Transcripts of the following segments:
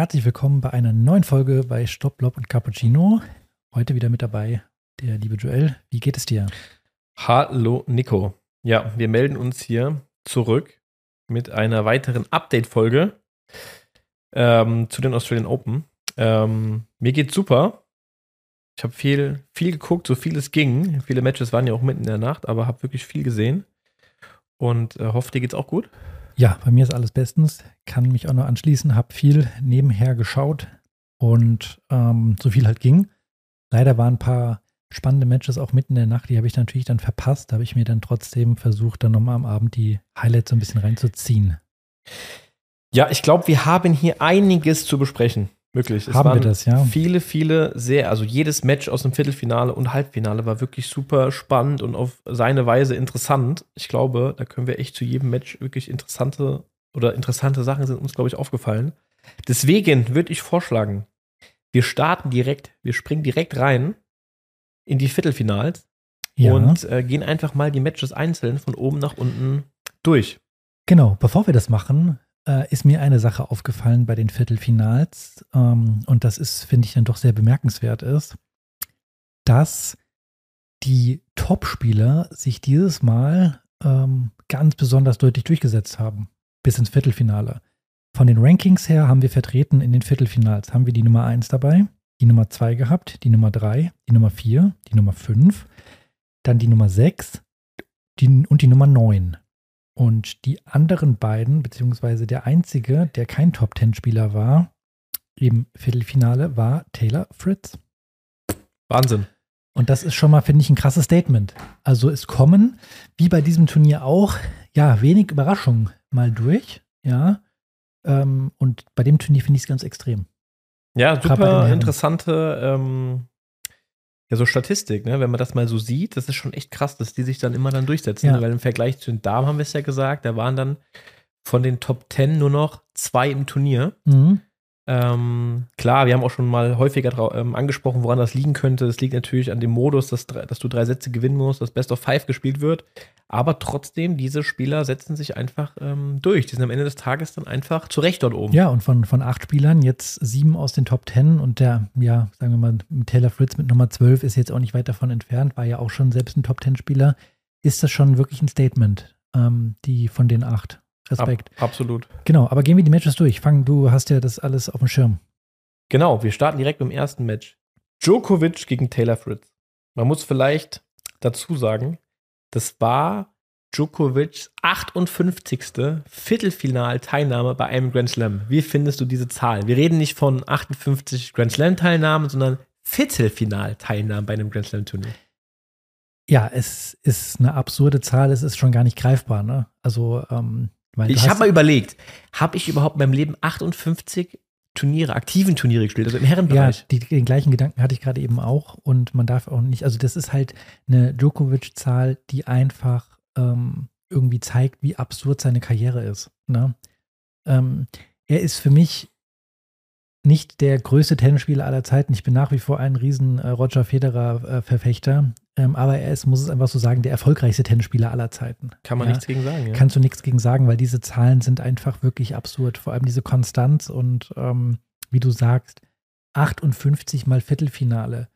Herzlich willkommen bei einer neuen Folge bei Stopp, Lob und Cappuccino. Heute wieder mit dabei der liebe Joel. Wie geht es dir? Hallo Nico. Ja, wir melden uns hier zurück mit einer weiteren Update-Folge ähm, zu den Australian Open. Ähm, mir geht's super. Ich habe viel, viel geguckt, so viel es ging. Viele Matches waren ja auch mitten in der Nacht, aber habe wirklich viel gesehen. Und äh, hoffe, dir geht's auch gut. Ja, bei mir ist alles bestens. Kann mich auch noch anschließen. Habe viel nebenher geschaut und ähm, so viel halt ging. Leider waren ein paar spannende Matches auch mitten in der Nacht. Die habe ich natürlich dann verpasst. Da habe ich mir dann trotzdem versucht, dann nochmal am Abend die Highlights so ein bisschen reinzuziehen. Ja, ich glaube, wir haben hier einiges zu besprechen. Wirklich. Es haben wir das, ja. Viele, viele sehr, also jedes Match aus dem Viertelfinale und Halbfinale war wirklich super spannend und auf seine Weise interessant. Ich glaube, da können wir echt zu jedem Match wirklich interessante oder interessante Sachen sind uns, glaube ich, aufgefallen. Deswegen würde ich vorschlagen, wir starten direkt, wir springen direkt rein in die Viertelfinals ja. und äh, gehen einfach mal die Matches einzeln von oben nach unten durch. Genau, bevor wir das machen, äh, ist mir eine Sache aufgefallen bei den Viertelfinals ähm, und das ist, finde ich, dann doch sehr bemerkenswert ist, dass die Topspieler sich dieses Mal ähm, ganz besonders deutlich durchgesetzt haben bis ins Viertelfinale. Von den Rankings her haben wir vertreten in den Viertelfinals, haben wir die Nummer 1 dabei, die Nummer 2 gehabt, die Nummer 3, die Nummer 4, die Nummer 5, dann die Nummer 6 die, und die Nummer 9. Und die anderen beiden, beziehungsweise der einzige, der kein Top-10-Spieler war, im Viertelfinale, war Taylor Fritz. Wahnsinn. Und das ist schon mal, finde ich, ein krasses Statement. Also es kommen, wie bei diesem Turnier auch, ja, wenig Überraschungen mal durch, ja. Ähm, und bei dem Turnier finde ich es ganz extrem. Ja, super interessante ähm, ja, so Statistik, ne? wenn man das mal so sieht, das ist schon echt krass, dass die sich dann immer dann durchsetzen. Ja. Weil im Vergleich zu den Damen haben wir es ja gesagt, da waren dann von den Top Ten nur noch zwei im Turnier. Mhm. Ähm, klar, wir haben auch schon mal häufiger ähm, angesprochen, woran das liegen könnte. Das liegt natürlich an dem Modus, dass, dass du drei Sätze gewinnen musst, dass Best of Five gespielt wird. Aber trotzdem, diese Spieler setzen sich einfach ähm, durch. Die sind am Ende des Tages dann einfach zu Recht dort oben. Ja, und von, von acht Spielern jetzt sieben aus den Top Ten und der, ja, sagen wir mal, Taylor Fritz mit Nummer zwölf ist jetzt auch nicht weit davon entfernt, war ja auch schon selbst ein Top Ten-Spieler. Ist das schon wirklich ein Statement, ähm, die von den acht? Respekt. Ab, absolut. Genau, aber gehen wir die Matches durch. Fang, du hast ja das alles auf dem Schirm. Genau, wir starten direkt im ersten Match. Djokovic gegen Taylor Fritz. Man muss vielleicht dazu sagen, das war Djokovic's 58. Viertelfinalteilnahme bei einem Grand Slam. Wie findest du diese Zahl? Wir reden nicht von 58 Grand Slam-Teilnahmen, sondern Viertelfinalteilnahmen bei einem Grand Slam-Turnier. Ja, es ist eine absurde Zahl, es ist schon gar nicht greifbar, ne? Also, ähm, ich habe mal überlegt, habe ich überhaupt in meinem Leben 58 Turniere, aktiven Turniere gespielt, also im Herrenbereich? Ja, die, den gleichen Gedanken hatte ich gerade eben auch und man darf auch nicht, also das ist halt eine Djokovic-Zahl, die einfach ähm, irgendwie zeigt, wie absurd seine Karriere ist. Ne? Ähm, er ist für mich nicht der größte Tennisspieler aller Zeiten. Ich bin nach wie vor ein riesen äh, Roger Federer-Verfechter. Äh, ähm, aber er ist, muss es einfach so sagen, der erfolgreichste Tennisspieler aller Zeiten. Kann man ja? nichts gegen sagen, ja. Kannst du nichts gegen sagen, weil diese Zahlen sind einfach wirklich absurd. Vor allem diese Konstanz und ähm, wie du sagst, 58 mal Viertelfinale.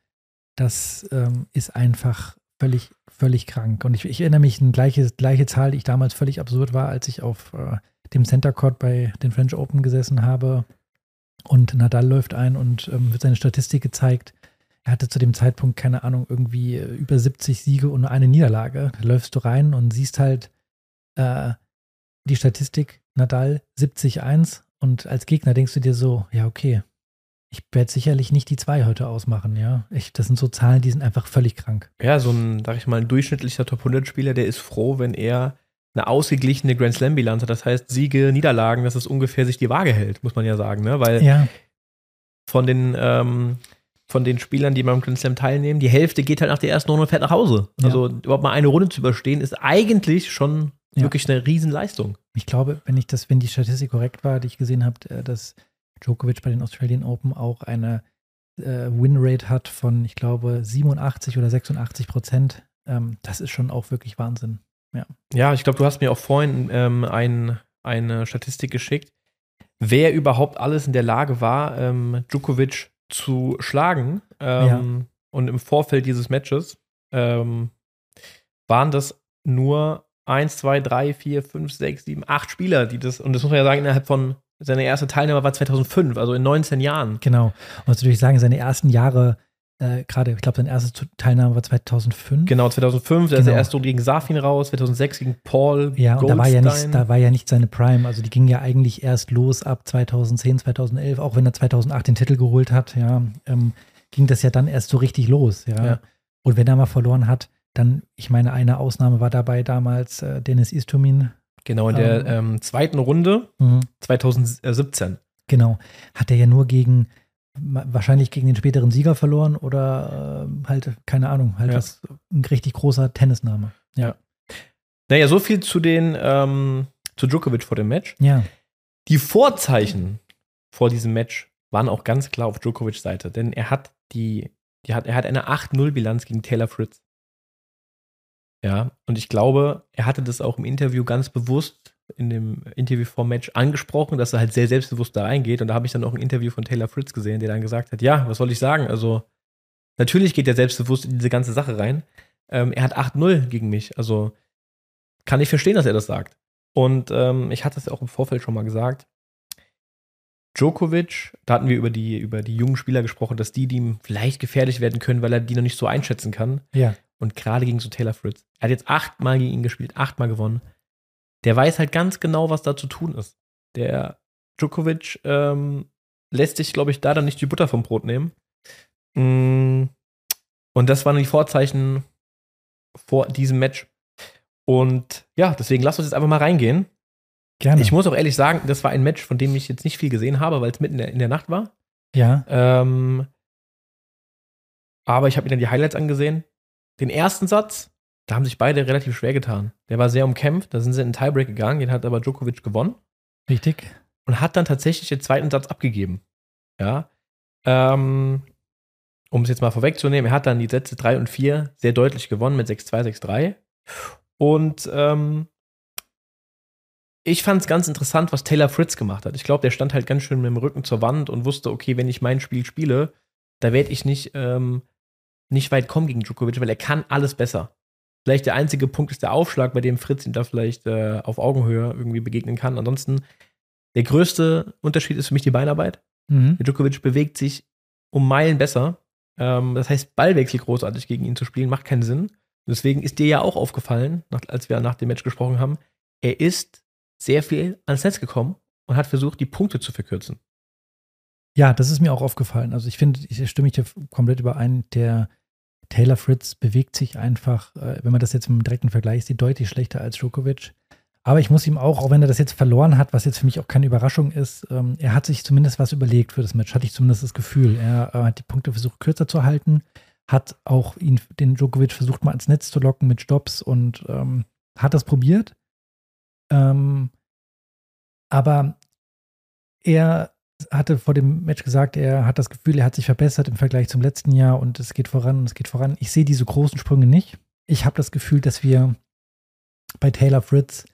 Das ähm, ist einfach völlig, völlig krank. Und ich, ich erinnere mich an gleiche, gleiche Zahl, die ich damals völlig absurd war, als ich auf äh, dem Center Court bei den French Open gesessen habe und Nadal läuft ein und ähm, wird seine Statistik gezeigt. Er hatte zu dem Zeitpunkt, keine Ahnung, irgendwie äh, über 70 Siege und nur eine Niederlage. Da läufst du rein und siehst halt äh, die Statistik, Nadal 70-1 und als Gegner denkst du dir so, ja, okay, ich werde sicherlich nicht die zwei heute ausmachen, ja. Ich, das sind so Zahlen, die sind einfach völlig krank. Ja, so ein, sag ich mal, ein durchschnittlicher Top 100 Spieler, der ist froh, wenn er eine ausgeglichene Grand Slam-Bilanz hat. Das heißt, Siege, Niederlagen, dass es ungefähr sich die Waage hält, muss man ja sagen, ne? Weil ja. von den ähm, von den Spielern, die beim Grand Slam teilnehmen, die Hälfte geht halt nach der ersten Runde und fährt nach Hause. Ja. Also überhaupt mal eine Runde zu überstehen, ist eigentlich schon ja. wirklich eine Riesenleistung. Ich glaube, wenn ich das, wenn die Statistik korrekt war, die ich gesehen habe, äh, dass Djokovic bei den Australian Open auch eine äh, Winrate hat von, ich glaube, 87 oder 86 Prozent. Ähm, das ist schon auch wirklich Wahnsinn. Ja, ja ich glaube, du hast mir auch vorhin ähm, ein, eine Statistik geschickt. wer überhaupt alles in der Lage war, ähm, Djokovic zu schlagen. Ähm, ja. Und im Vorfeld dieses Matches ähm, waren das nur 1, 2, 3, 4, 5, 6, 7, 8 Spieler, die das, und das muss man ja sagen, innerhalb von seine erste Teilnahme war 2005, also in 19 Jahren. Genau. Und natürlich sagen, seine ersten Jahre, äh, gerade, ich glaube, seine erste Teilnahme war 2005. Genau, 2005, genau. also er erst gegen Safin raus, 2006 gegen Paul. Ja, und da war ja, nicht, da war ja nicht seine Prime. Also die ging ja eigentlich erst los ab 2010, 2011, auch wenn er 2008 den Titel geholt hat, ja, ähm, ging das ja dann erst so richtig los, ja. ja. Und wenn er mal verloren hat, dann, ich meine, eine Ausnahme war dabei damals äh, Dennis Istomin. Genau, in der ähm, ähm zweiten Runde mhm. 2017. Genau. Hat er ja nur gegen, wahrscheinlich gegen den späteren Sieger verloren oder äh, halt, keine Ahnung, halt ja. was, ein richtig großer Tennisname. Ja. Naja, so viel zu den, ähm, zu Djokovic vor dem Match. Ja. Die Vorzeichen vor diesem Match waren auch ganz klar auf Djokovics Seite, denn er hat die, die hat, er hat eine 8-0-Bilanz gegen Taylor Fritz. Ja, und ich glaube, er hatte das auch im Interview ganz bewusst in dem Interview vor Match angesprochen, dass er halt sehr selbstbewusst da reingeht. Und da habe ich dann auch ein Interview von Taylor Fritz gesehen, der dann gesagt hat: Ja, was soll ich sagen? Also, natürlich geht er selbstbewusst in diese ganze Sache rein. Ähm, er hat 8-0 gegen mich. Also, kann ich verstehen, dass er das sagt. Und ähm, ich hatte es ja auch im Vorfeld schon mal gesagt. Djokovic, da hatten wir über die, über die jungen Spieler gesprochen, dass die, die ihm vielleicht gefährlich werden können, weil er die noch nicht so einschätzen kann. Ja. Und gerade gegen so Taylor Fritz. Er hat jetzt achtmal gegen ihn gespielt, achtmal gewonnen. Der weiß halt ganz genau, was da zu tun ist. Der Djokovic ähm, lässt sich, glaube ich, da dann nicht die Butter vom Brot nehmen. Mm. Und das waren die Vorzeichen vor diesem Match. Und ja, deswegen lasst uns jetzt einfach mal reingehen. Gerne. Ich muss auch ehrlich sagen, das war ein Match, von dem ich jetzt nicht viel gesehen habe, weil es mitten in der, in der Nacht war. Ja. Ähm, aber ich habe mir dann die Highlights angesehen den ersten Satz, da haben sich beide relativ schwer getan. Der war sehr umkämpft, da sind sie in den Tiebreak gegangen, den hat aber Djokovic gewonnen. Richtig. Und hat dann tatsächlich den zweiten Satz abgegeben. Ja. Ähm, um es jetzt mal vorwegzunehmen, er hat dann die Sätze 3 und 4 sehr deutlich gewonnen mit 6-2, 6-3. Und ähm, ich fand es ganz interessant, was Taylor Fritz gemacht hat. Ich glaube, der stand halt ganz schön mit dem Rücken zur Wand und wusste, okay, wenn ich mein Spiel spiele, da werde ich nicht ähm, nicht weit kommen gegen Djokovic, weil er kann alles besser. Vielleicht der einzige Punkt ist der Aufschlag, bei dem Fritz ihn da vielleicht äh, auf Augenhöhe irgendwie begegnen kann. Ansonsten, der größte Unterschied ist für mich die Beinarbeit. Mhm. Der Djokovic bewegt sich um Meilen besser. Ähm, das heißt, Ballwechsel großartig gegen ihn zu spielen, macht keinen Sinn. Deswegen ist dir ja auch aufgefallen, nach, als wir nach dem Match gesprochen haben, er ist sehr viel ans Netz gekommen und hat versucht, die Punkte zu verkürzen. Ja, das ist mir auch aufgefallen. Also ich finde, ich stimme ich dir komplett überein, der Taylor Fritz bewegt sich einfach, äh, wenn man das jetzt im direkten Vergleich sieht, deutlich schlechter als Djokovic. Aber ich muss ihm auch, auch wenn er das jetzt verloren hat, was jetzt für mich auch keine Überraschung ist, ähm, er hat sich zumindest was überlegt für das Match, hatte ich zumindest das Gefühl. Er äh, hat die Punkte versucht kürzer zu halten, hat auch ihn, den Djokovic versucht mal ins Netz zu locken mit Stops und ähm, hat das probiert. Ähm, aber er hatte vor dem Match gesagt, er hat das Gefühl, er hat sich verbessert im Vergleich zum letzten Jahr und es geht voran und es geht voran. Ich sehe diese großen Sprünge nicht. Ich habe das Gefühl, dass wir bei Taylor Fritz,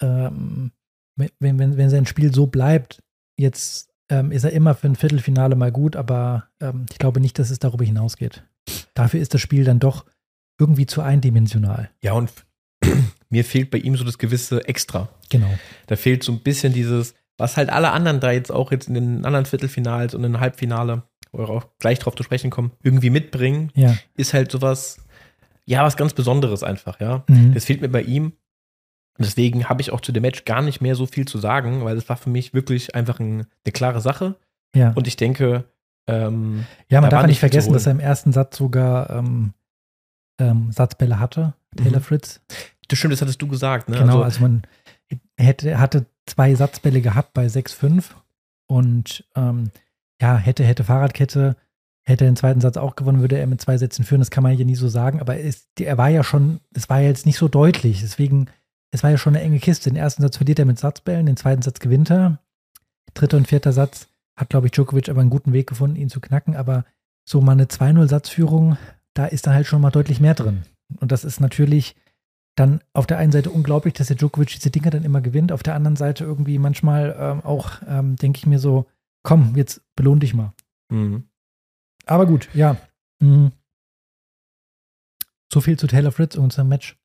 ähm, wenn, wenn, wenn sein Spiel so bleibt, jetzt ähm, ist er immer für ein Viertelfinale mal gut, aber ähm, ich glaube nicht, dass es darüber hinausgeht. Dafür ist das Spiel dann doch irgendwie zu eindimensional. Ja, und mir fehlt bei ihm so das gewisse Extra. Genau. Da fehlt so ein bisschen dieses, was halt alle anderen da jetzt auch jetzt in den anderen Viertelfinals und in Halbfinale, wo wir auch gleich drauf zu sprechen kommen, irgendwie mitbringen, ja. ist halt sowas, ja, was ganz Besonderes einfach, ja. Mhm. Das fehlt mir bei ihm. Deswegen habe ich auch zu dem Match gar nicht mehr so viel zu sagen, weil es war für mich wirklich einfach ein, eine klare Sache. Ja. Und ich denke, ähm, ja, man da darf nicht vergessen, dass er im ersten Satz sogar ähm, ähm, Satzbälle hatte, Taylor mhm. Fritz. Das stimmt, das hattest du gesagt, ne? Genau, also, also man hätte, hatte zwei Satzbälle gehabt bei 6-5 und ähm, ja, hätte, hätte Fahrradkette, hätte den zweiten Satz auch gewonnen, würde er mit zwei Sätzen führen. Das kann man ja nie so sagen, aber es, er war ja schon, es war ja jetzt nicht so deutlich. Deswegen, es war ja schon eine enge Kiste. Den ersten Satz verliert er mit Satzbällen, den zweiten Satz gewinnt er. Dritter und vierter Satz hat, glaube ich, Djokovic aber einen guten Weg gefunden, ihn zu knacken. Aber so mal eine 2-0-Satzführung, da ist dann halt schon mal deutlich mehr drin. Und das ist natürlich dann auf der einen Seite unglaublich, dass der Djokovic diese Dinge dann immer gewinnt, auf der anderen Seite irgendwie manchmal ähm, auch, ähm, denke ich mir so, komm, jetzt belohn dich mal. Mhm. Aber gut, ja. Mhm. So viel zu Taylor Fritz und unserem Match.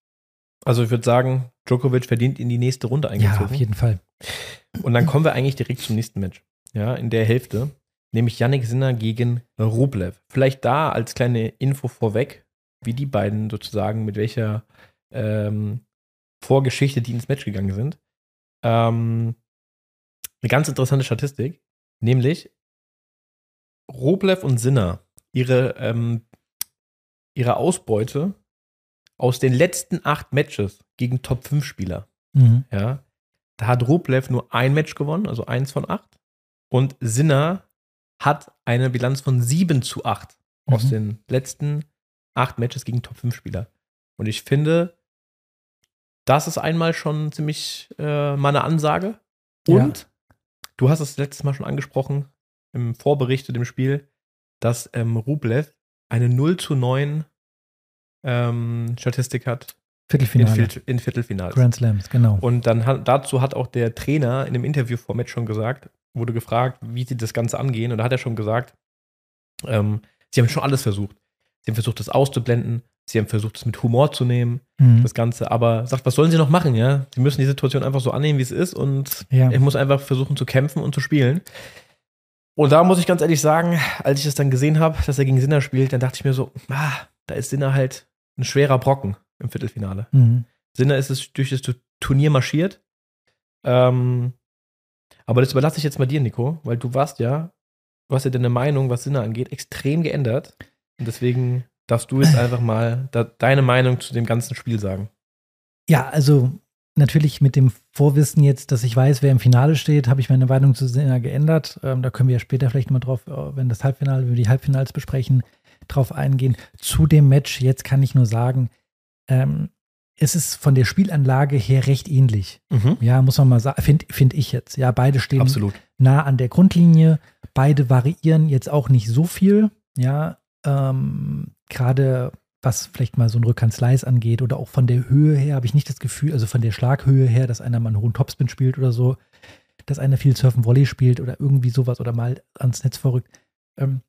Also ich würde sagen, Djokovic verdient in die nächste Runde eingezogen. Ja, auf jeden Fall. Und dann kommen wir eigentlich direkt zum nächsten Match. Ja, in der Hälfte, nämlich Yannick Sinner gegen Rublev. Vielleicht da als kleine Info vorweg, wie die beiden sozusagen, mit welcher ähm, Vorgeschichte die ins Match gegangen sind. Ähm, eine ganz interessante Statistik, nämlich Roblev und Sinner, ihre, ähm, ihre Ausbeute aus den letzten acht Matches gegen Top-5-Spieler. Mhm. Ja, da hat Rublev nur ein Match gewonnen, also eins von acht. Und Sinner hat eine Bilanz von 7 zu 8 mhm. aus den letzten acht Matches gegen Top-5-Spieler. Und ich finde, das ist einmal schon ziemlich äh, meine Ansage. Und ja. du hast es letztes Mal schon angesprochen, im Vorbericht zu dem Spiel, dass ähm, Rublev eine 0 zu 9 ähm, Statistik hat. Viertelfinale. In, in Viertelfinals. Grand Slams, genau. Und dann hat, dazu hat auch der Trainer in dem Interview vor Match schon gesagt, wurde gefragt, wie sie das Ganze angehen. Und da hat er schon gesagt, ähm, sie haben schon alles versucht. Sie haben versucht, das auszublenden. Sie haben versucht, es mit Humor zu nehmen, mhm. das Ganze. Aber sagt, was sollen sie noch machen, ja? Sie müssen die Situation einfach so annehmen, wie es ist. Und ja. ich muss einfach versuchen zu kämpfen und zu spielen. Und da muss ich ganz ehrlich sagen, als ich das dann gesehen habe, dass er gegen Sinner spielt, dann dachte ich mir so, ah, da ist Sinner halt ein schwerer Brocken im Viertelfinale. Mhm. Sinner ist es durch das Turnier marschiert. Ähm, aber das überlasse ich jetzt mal dir, Nico, weil du warst ja, du hast ja deine Meinung, was Sinner angeht, extrem geändert. Und deswegen darfst du jetzt einfach mal da, deine Meinung zu dem ganzen Spiel sagen. Ja, also natürlich mit dem Vorwissen jetzt, dass ich weiß, wer im Finale steht, habe ich meine Meinung zu Sinner geändert. Ähm, da können wir ja später vielleicht mal drauf, äh, wenn das Halbfinale, wenn wir die Halbfinals besprechen, drauf eingehen. Zu dem Match, jetzt kann ich nur sagen, ähm, es ist von der Spielanlage her recht ähnlich. Mhm. Ja, muss man mal sagen, finde find ich jetzt. Ja, beide stehen Absolut. nah an der Grundlinie. Beide variieren jetzt auch nicht so viel. Ja, ähm, gerade was vielleicht mal so ein Rückhandslice angeht oder auch von der Höhe her, habe ich nicht das Gefühl, also von der Schlaghöhe her, dass einer mal einen hohen Topspin spielt oder so, dass einer viel Surfen Volley spielt oder irgendwie sowas oder mal ans Netz verrückt. Ähm,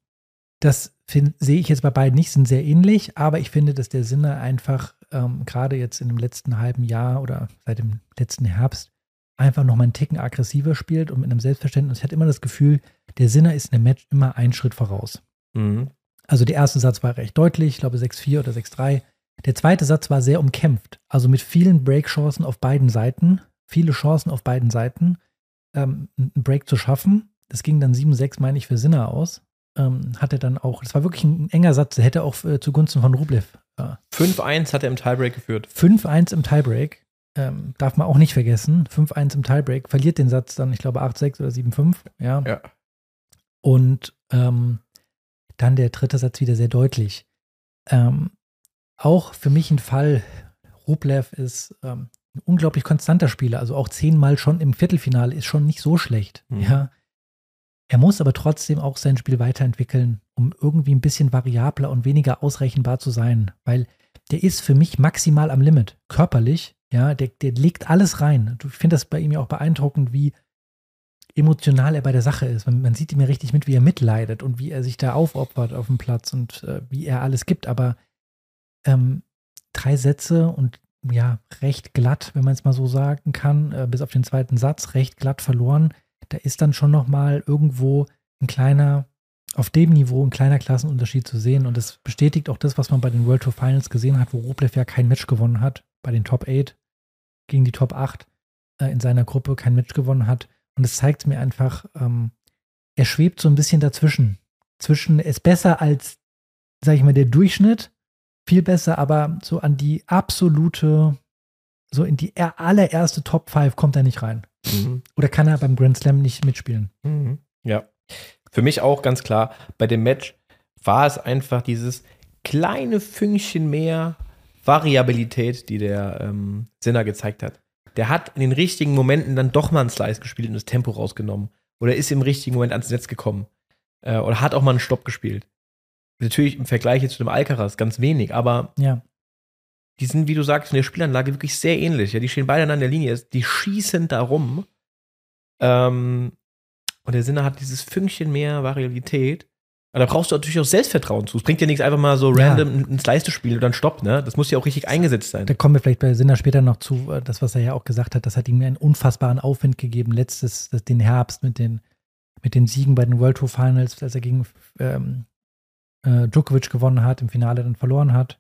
das sehe ich jetzt bei beiden nicht, sind sehr ähnlich, aber ich finde, dass der Sinne einfach ähm, gerade jetzt in dem letzten halben Jahr oder seit dem letzten Herbst einfach noch mal einen Ticken aggressiver spielt und mit einem Selbstverständnis. Ich hatte immer das Gefühl, der Sinner ist in einem Match immer einen Schritt voraus. Mhm. Also der erste Satz war recht deutlich, ich glaube 6-4 oder 6-3. Der zweite Satz war sehr umkämpft, also mit vielen Break-Chancen auf beiden Seiten, viele Chancen auf beiden Seiten, ähm, einen Break zu schaffen. Das ging dann 7-6, meine ich, für Sinner aus. Ähm, hat er dann auch, das war wirklich ein enger Satz, der hätte auch äh, zugunsten von Rublev. Äh, 5-1 hat er im Tiebreak geführt. 5-1 im Tiebreak. Ähm, darf man auch nicht vergessen. 5-1 im Tiebreak, verliert den Satz dann, ich glaube, 8-6 oder 7-5. Ja. ja. Und ähm, dann der dritte Satz wieder sehr deutlich. Ähm, auch für mich ein Fall, Rublev ist ähm, ein unglaublich konstanter Spieler, also auch zehnmal schon im Viertelfinale ist schon nicht so schlecht. Mhm. Ja. Er muss aber trotzdem auch sein Spiel weiterentwickeln, um irgendwie ein bisschen variabler und weniger ausrechenbar zu sein, weil der ist für mich maximal am Limit, körperlich. Ja, der, der legt alles rein. Ich finde das bei ihm ja auch beeindruckend, wie emotional er bei der Sache ist. Man, man sieht ihm ja richtig mit, wie er mitleidet und wie er sich da aufopfert auf dem Platz und äh, wie er alles gibt. Aber ähm, drei Sätze und ja, recht glatt, wenn man es mal so sagen kann, äh, bis auf den zweiten Satz, recht glatt verloren. Da ist dann schon nochmal irgendwo ein kleiner, auf dem Niveau ein kleiner Klassenunterschied zu sehen. Und das bestätigt auch das, was man bei den World Tour Finals gesehen hat, wo Rublev ja kein Match gewonnen hat, bei den Top 8 gegen die Top 8 äh, in seiner Gruppe kein Match gewonnen hat. Und es zeigt mir einfach, ähm, er schwebt so ein bisschen dazwischen. Zwischen, ist besser als, sag ich mal, der Durchschnitt, viel besser, aber so an die absolute, so in die allererste Top 5 kommt er nicht rein. Mhm. Oder kann er beim Grand Slam nicht mitspielen? Mhm. Ja. Für mich auch ganz klar, bei dem Match war es einfach dieses kleine Fünkchen mehr Variabilität, die der ähm, Sinner gezeigt hat der hat in den richtigen Momenten dann doch mal einen Slice gespielt und das Tempo rausgenommen. Oder ist im richtigen Moment ans Netz gekommen. Äh, oder hat auch mal einen Stopp gespielt. Natürlich im Vergleich jetzt zu dem Alcaraz ganz wenig, aber ja. die sind, wie du sagst, in der Spielanlage wirklich sehr ähnlich. Ja, die stehen beide an der Linie, die schießen da rum. Ähm, und der Sinner hat dieses Fünkchen mehr Variabilität. Aber da brauchst du natürlich auch Selbstvertrauen zu. Es bringt dir nichts einfach mal so Ja. random ins Leiste spielen und dann Stopp, ne? Das muss ja auch richtig eingesetzt sein. Da kommen wir vielleicht bei Sinner später noch zu, äh, das, was er ja auch gesagt hat, das hat ihm einen unfassbaren Aufwind gegeben, letztes, das, den Herbst mit den, mit den Siegen bei den World Tour Finals, als er gegen ähm, äh, Djokovic gewonnen hat, im Finale dann verloren hat.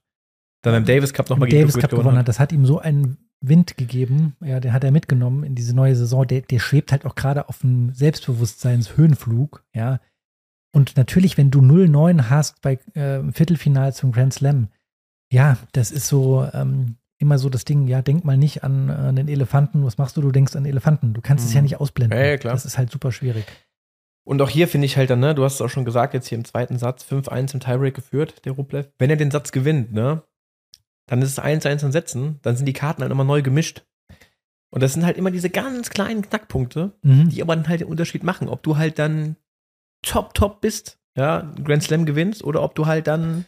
Dann beim Davis Cup nochmal gegen Davis Djokovic Cup gewonnen hat. Das hat ihm so einen Wind gegeben, ja, den hat er mitgenommen in diese neue Saison. Der, der schwebt halt auch gerade auf einem Selbstbewusstseinshöhenflug, ja. Und natürlich, wenn du 0-9 hast bei äh, Viertelfinal zum Grand Slam, ja, das ist so ähm, immer so das Ding, ja, denk mal nicht an äh, einen Elefanten, was machst du? Du denkst an Elefanten. Du kannst es Mhm. ja nicht ausblenden. Ja, ja, klar. Das ist halt super schwierig. Und auch hier finde ich halt dann, ne, du hast es auch schon gesagt, jetzt hier im zweiten Satz 5-1 im Tiebreak geführt, der Rublev. Wenn er den Satz gewinnt, ne, dann ist es 1-1 in Sätzen, dann sind die Karten halt immer neu gemischt. Und das sind halt immer diese ganz kleinen Knackpunkte, Mhm. die aber dann halt den Unterschied machen, ob du halt dann top, top bist, ja, Grand Slam gewinnst oder ob du halt dann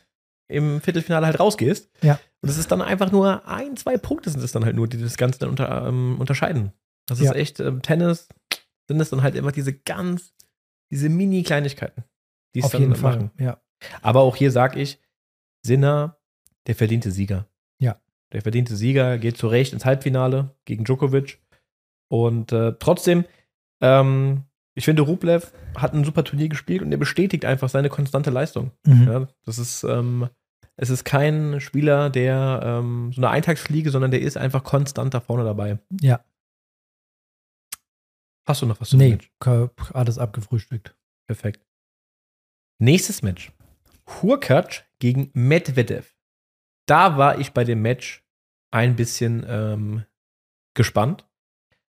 im Viertelfinale halt rausgehst. Ja. Und es ist dann einfach nur ein, zwei Punkte sind es dann halt nur, die das Ganze dann unter, ähm, unterscheiden. Das Ja. ist echt, ähm, Tennis sind es dann halt immer diese ganz, diese Mini-Kleinigkeiten, die es dann jeden Fall. machen. Ja. Aber auch hier sage ich, Sinner, der verdiente Sieger. Ja. Der verdiente Sieger geht zu Recht ins Halbfinale gegen Djokovic. Und äh, trotzdem, ähm, ich finde, Rublev hat ein super Turnier gespielt und er bestätigt einfach seine konstante Leistung. Mhm. Ja, das ist, ähm, es ist kein Spieler, der ähm, so eine Eintagsfliege, sondern der ist einfach konstant da vorne dabei. ja. Hast du noch was zu Nee, alles abgefrühstückt. Perfekt. Nächstes Match. Hurkacz gegen Medvedev. Da war ich bei dem Match ein bisschen ähm, gespannt,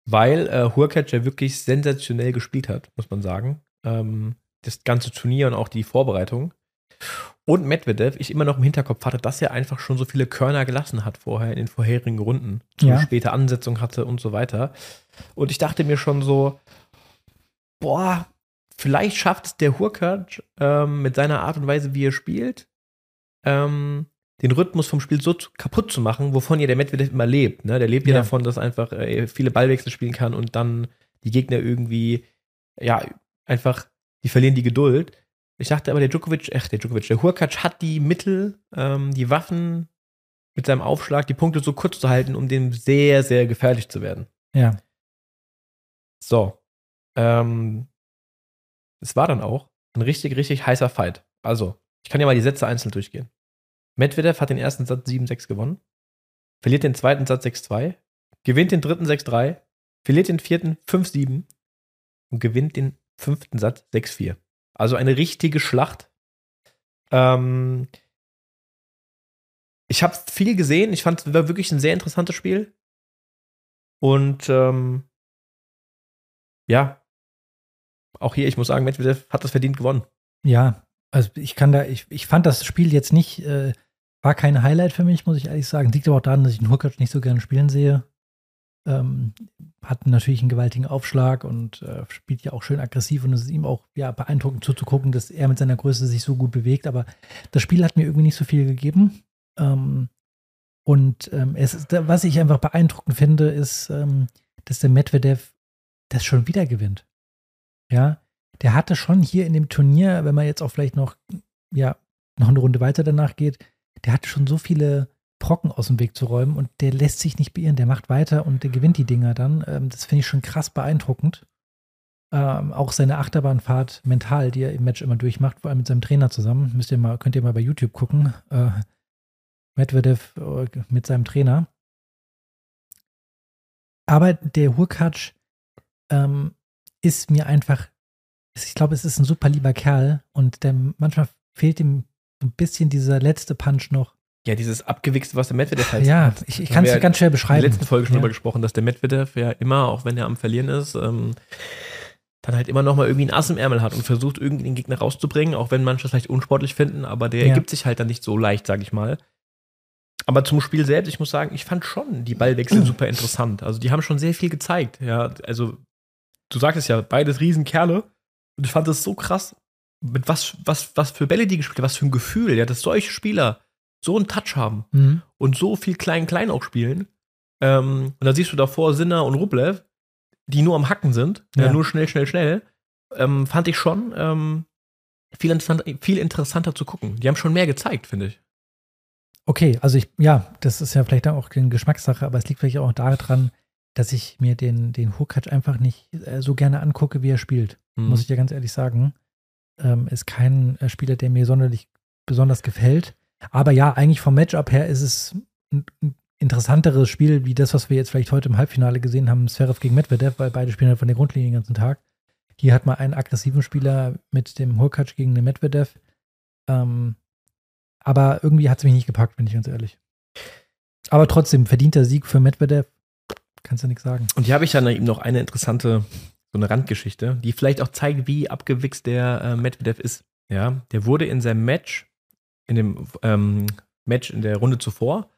weil äh, Hurkacz ja wirklich sensationell gespielt hat, muss man sagen. Ähm, das ganze Turnier und auch die Vorbereitung. Und Medvedev, ich immer noch im Hinterkopf hatte, dass er einfach schon so viele Körner gelassen hat vorher in den vorherigen Runden. Ja. späte Ansetzung hatte und so weiter. Und ich dachte mir schon so, boah, vielleicht schafft es der Hurkacz ähm, mit seiner Art und Weise, wie er spielt, ähm, den Rhythmus vom Spiel so zu, kaputt zu machen, wovon ja der Medvedev immer lebt. Ne? Der lebt ja, Ja. davon, dass einfach äh, viele Ballwechsel spielen kann und dann die Gegner irgendwie, ja, einfach, die verlieren die Geduld. Ich dachte aber, der Djokovic, ach, der Djokovic, der Hurkacz hat die Mittel, ähm, die Waffen mit seinem Aufschlag, die Punkte so kurz zu halten, um dem sehr, sehr gefährlich zu werden. Ja. So. Ähm, es war dann auch ein richtig, richtig heißer Fight. Also, ich kann ja mal die Sätze einzeln durchgehen. Medvedev hat den ersten Satz 7-6 gewonnen, verliert den zweiten Satz 6-2, gewinnt den dritten 6-3, verliert den vierten 5-7 und gewinnt den fünften Satz 6-4. Also eine richtige Schlacht. Ähm, ich habe viel gesehen. Ich fand es war wirklich ein sehr interessantes Spiel. Und ähm, ja, auch hier, ich muss sagen, Medvedev hat das verdient gewonnen. Ja, also ich kann da, ich, ich fand das Spiel jetzt nicht, äh, war kein Highlight für mich, muss ich ehrlich sagen. Liegt aber auch daran, dass ich den Hurkacz nicht so gerne spielen sehe. Ähm, hat natürlich einen gewaltigen Aufschlag und äh, spielt ja auch schön aggressiv und es ist ihm auch ja, beeindruckend zuzugucken, dass er mit seiner Größe sich so gut bewegt. Aber das Spiel hat mir irgendwie nicht so viel gegeben. Ähm, und ähm, ist, was ich einfach beeindruckend finde, ist, ähm, dass der Medvedev das schon wieder gewinnt. Ja, der hatte schon hier in dem Turnier, wenn man jetzt auch vielleicht noch, ja, noch eine Runde weiter danach geht, der hatte schon so viele Brocken aus dem Weg zu räumen und der lässt sich nicht beirren, der macht weiter und der gewinnt die Dinger dann. Ähm, das finde ich schon krass beeindruckend. Ähm, auch seine Achterbahnfahrt mental, die er im Match immer durchmacht, vor allem mit seinem Trainer zusammen. Müsst ihr mal, könnt ihr mal bei YouTube gucken. Äh, Medvedev äh, mit seinem Trainer. Aber der Hurkacz ähm, ist mir einfach, ich glaube, es ist ein super lieber Kerl und der, manchmal fehlt ihm ein bisschen dieser letzte Punch noch. Ja, dieses Abgewichste, was der Medvedev halt Ja, hat. ich, ich kann es wir ganz schwer in der beschreiben. letzten Folge schon Ja. drüber gesprochen, dass der Medvedev ja immer, auch wenn er am Verlieren ist, ähm, dann halt immer noch mal irgendwie ein Ass im Ärmel hat und versucht, irgendwie den Gegner rauszubringen, auch wenn manche das vielleicht unsportlich finden, aber der Ja. ergibt sich halt dann nicht so leicht, sag ich mal. Aber zum Spiel selbst, ich muss sagen, ich fand schon die Ballwechsel super interessant. Also die haben schon sehr viel gezeigt. Ja, also du sagtest ja, beides Riesenkerle. Und ich fand das so krass, mit was, was, was für Bälle die gespielt haben, was für ein Gefühl, ja, dass solche Spieler so einen Touch haben mhm. und so viel klein-klein auch spielen. Ähm, und da siehst du davor Sinner und Rublev, die nur am Hacken sind, ja. nur schnell, schnell, schnell. Ähm, fand ich schon ähm, viel, interessant, viel interessanter zu gucken. Die haben schon mehr gezeigt, finde ich. Okay, also ich, ja, das ist ja vielleicht auch eine Geschmackssache, aber es liegt vielleicht auch daran, dass ich mir den, den Hurkacz einfach nicht äh, so gerne angucke, wie er spielt. Mhm. Muss ich ja ganz ehrlich sagen. Ähm, ist kein äh, Spieler, der mir sonderlich besonders gefällt. Aber ja, eigentlich vom Matchup her ist es ein, ein interessanteres Spiel, wie das, was wir jetzt vielleicht heute im Halbfinale gesehen haben, Zverev gegen Medvedev, weil beide spielen halt von der Grundlinie den ganzen Tag. Hier hat man einen aggressiven Spieler mit dem Hurkacz gegen den Medvedev. Ähm, aber irgendwie hat es mich nicht gepackt, bin ich ganz ehrlich. Aber trotzdem, verdienter Sieg für Medvedev, kannst du nichts sagen. Und hier habe ich dann eben noch eine interessante, so eine Randgeschichte, die vielleicht auch zeigt, wie abgewichst der äh, Medvedev ist. Ja, der wurde in seinem Match, in dem ähm, Match in der Runde zuvor,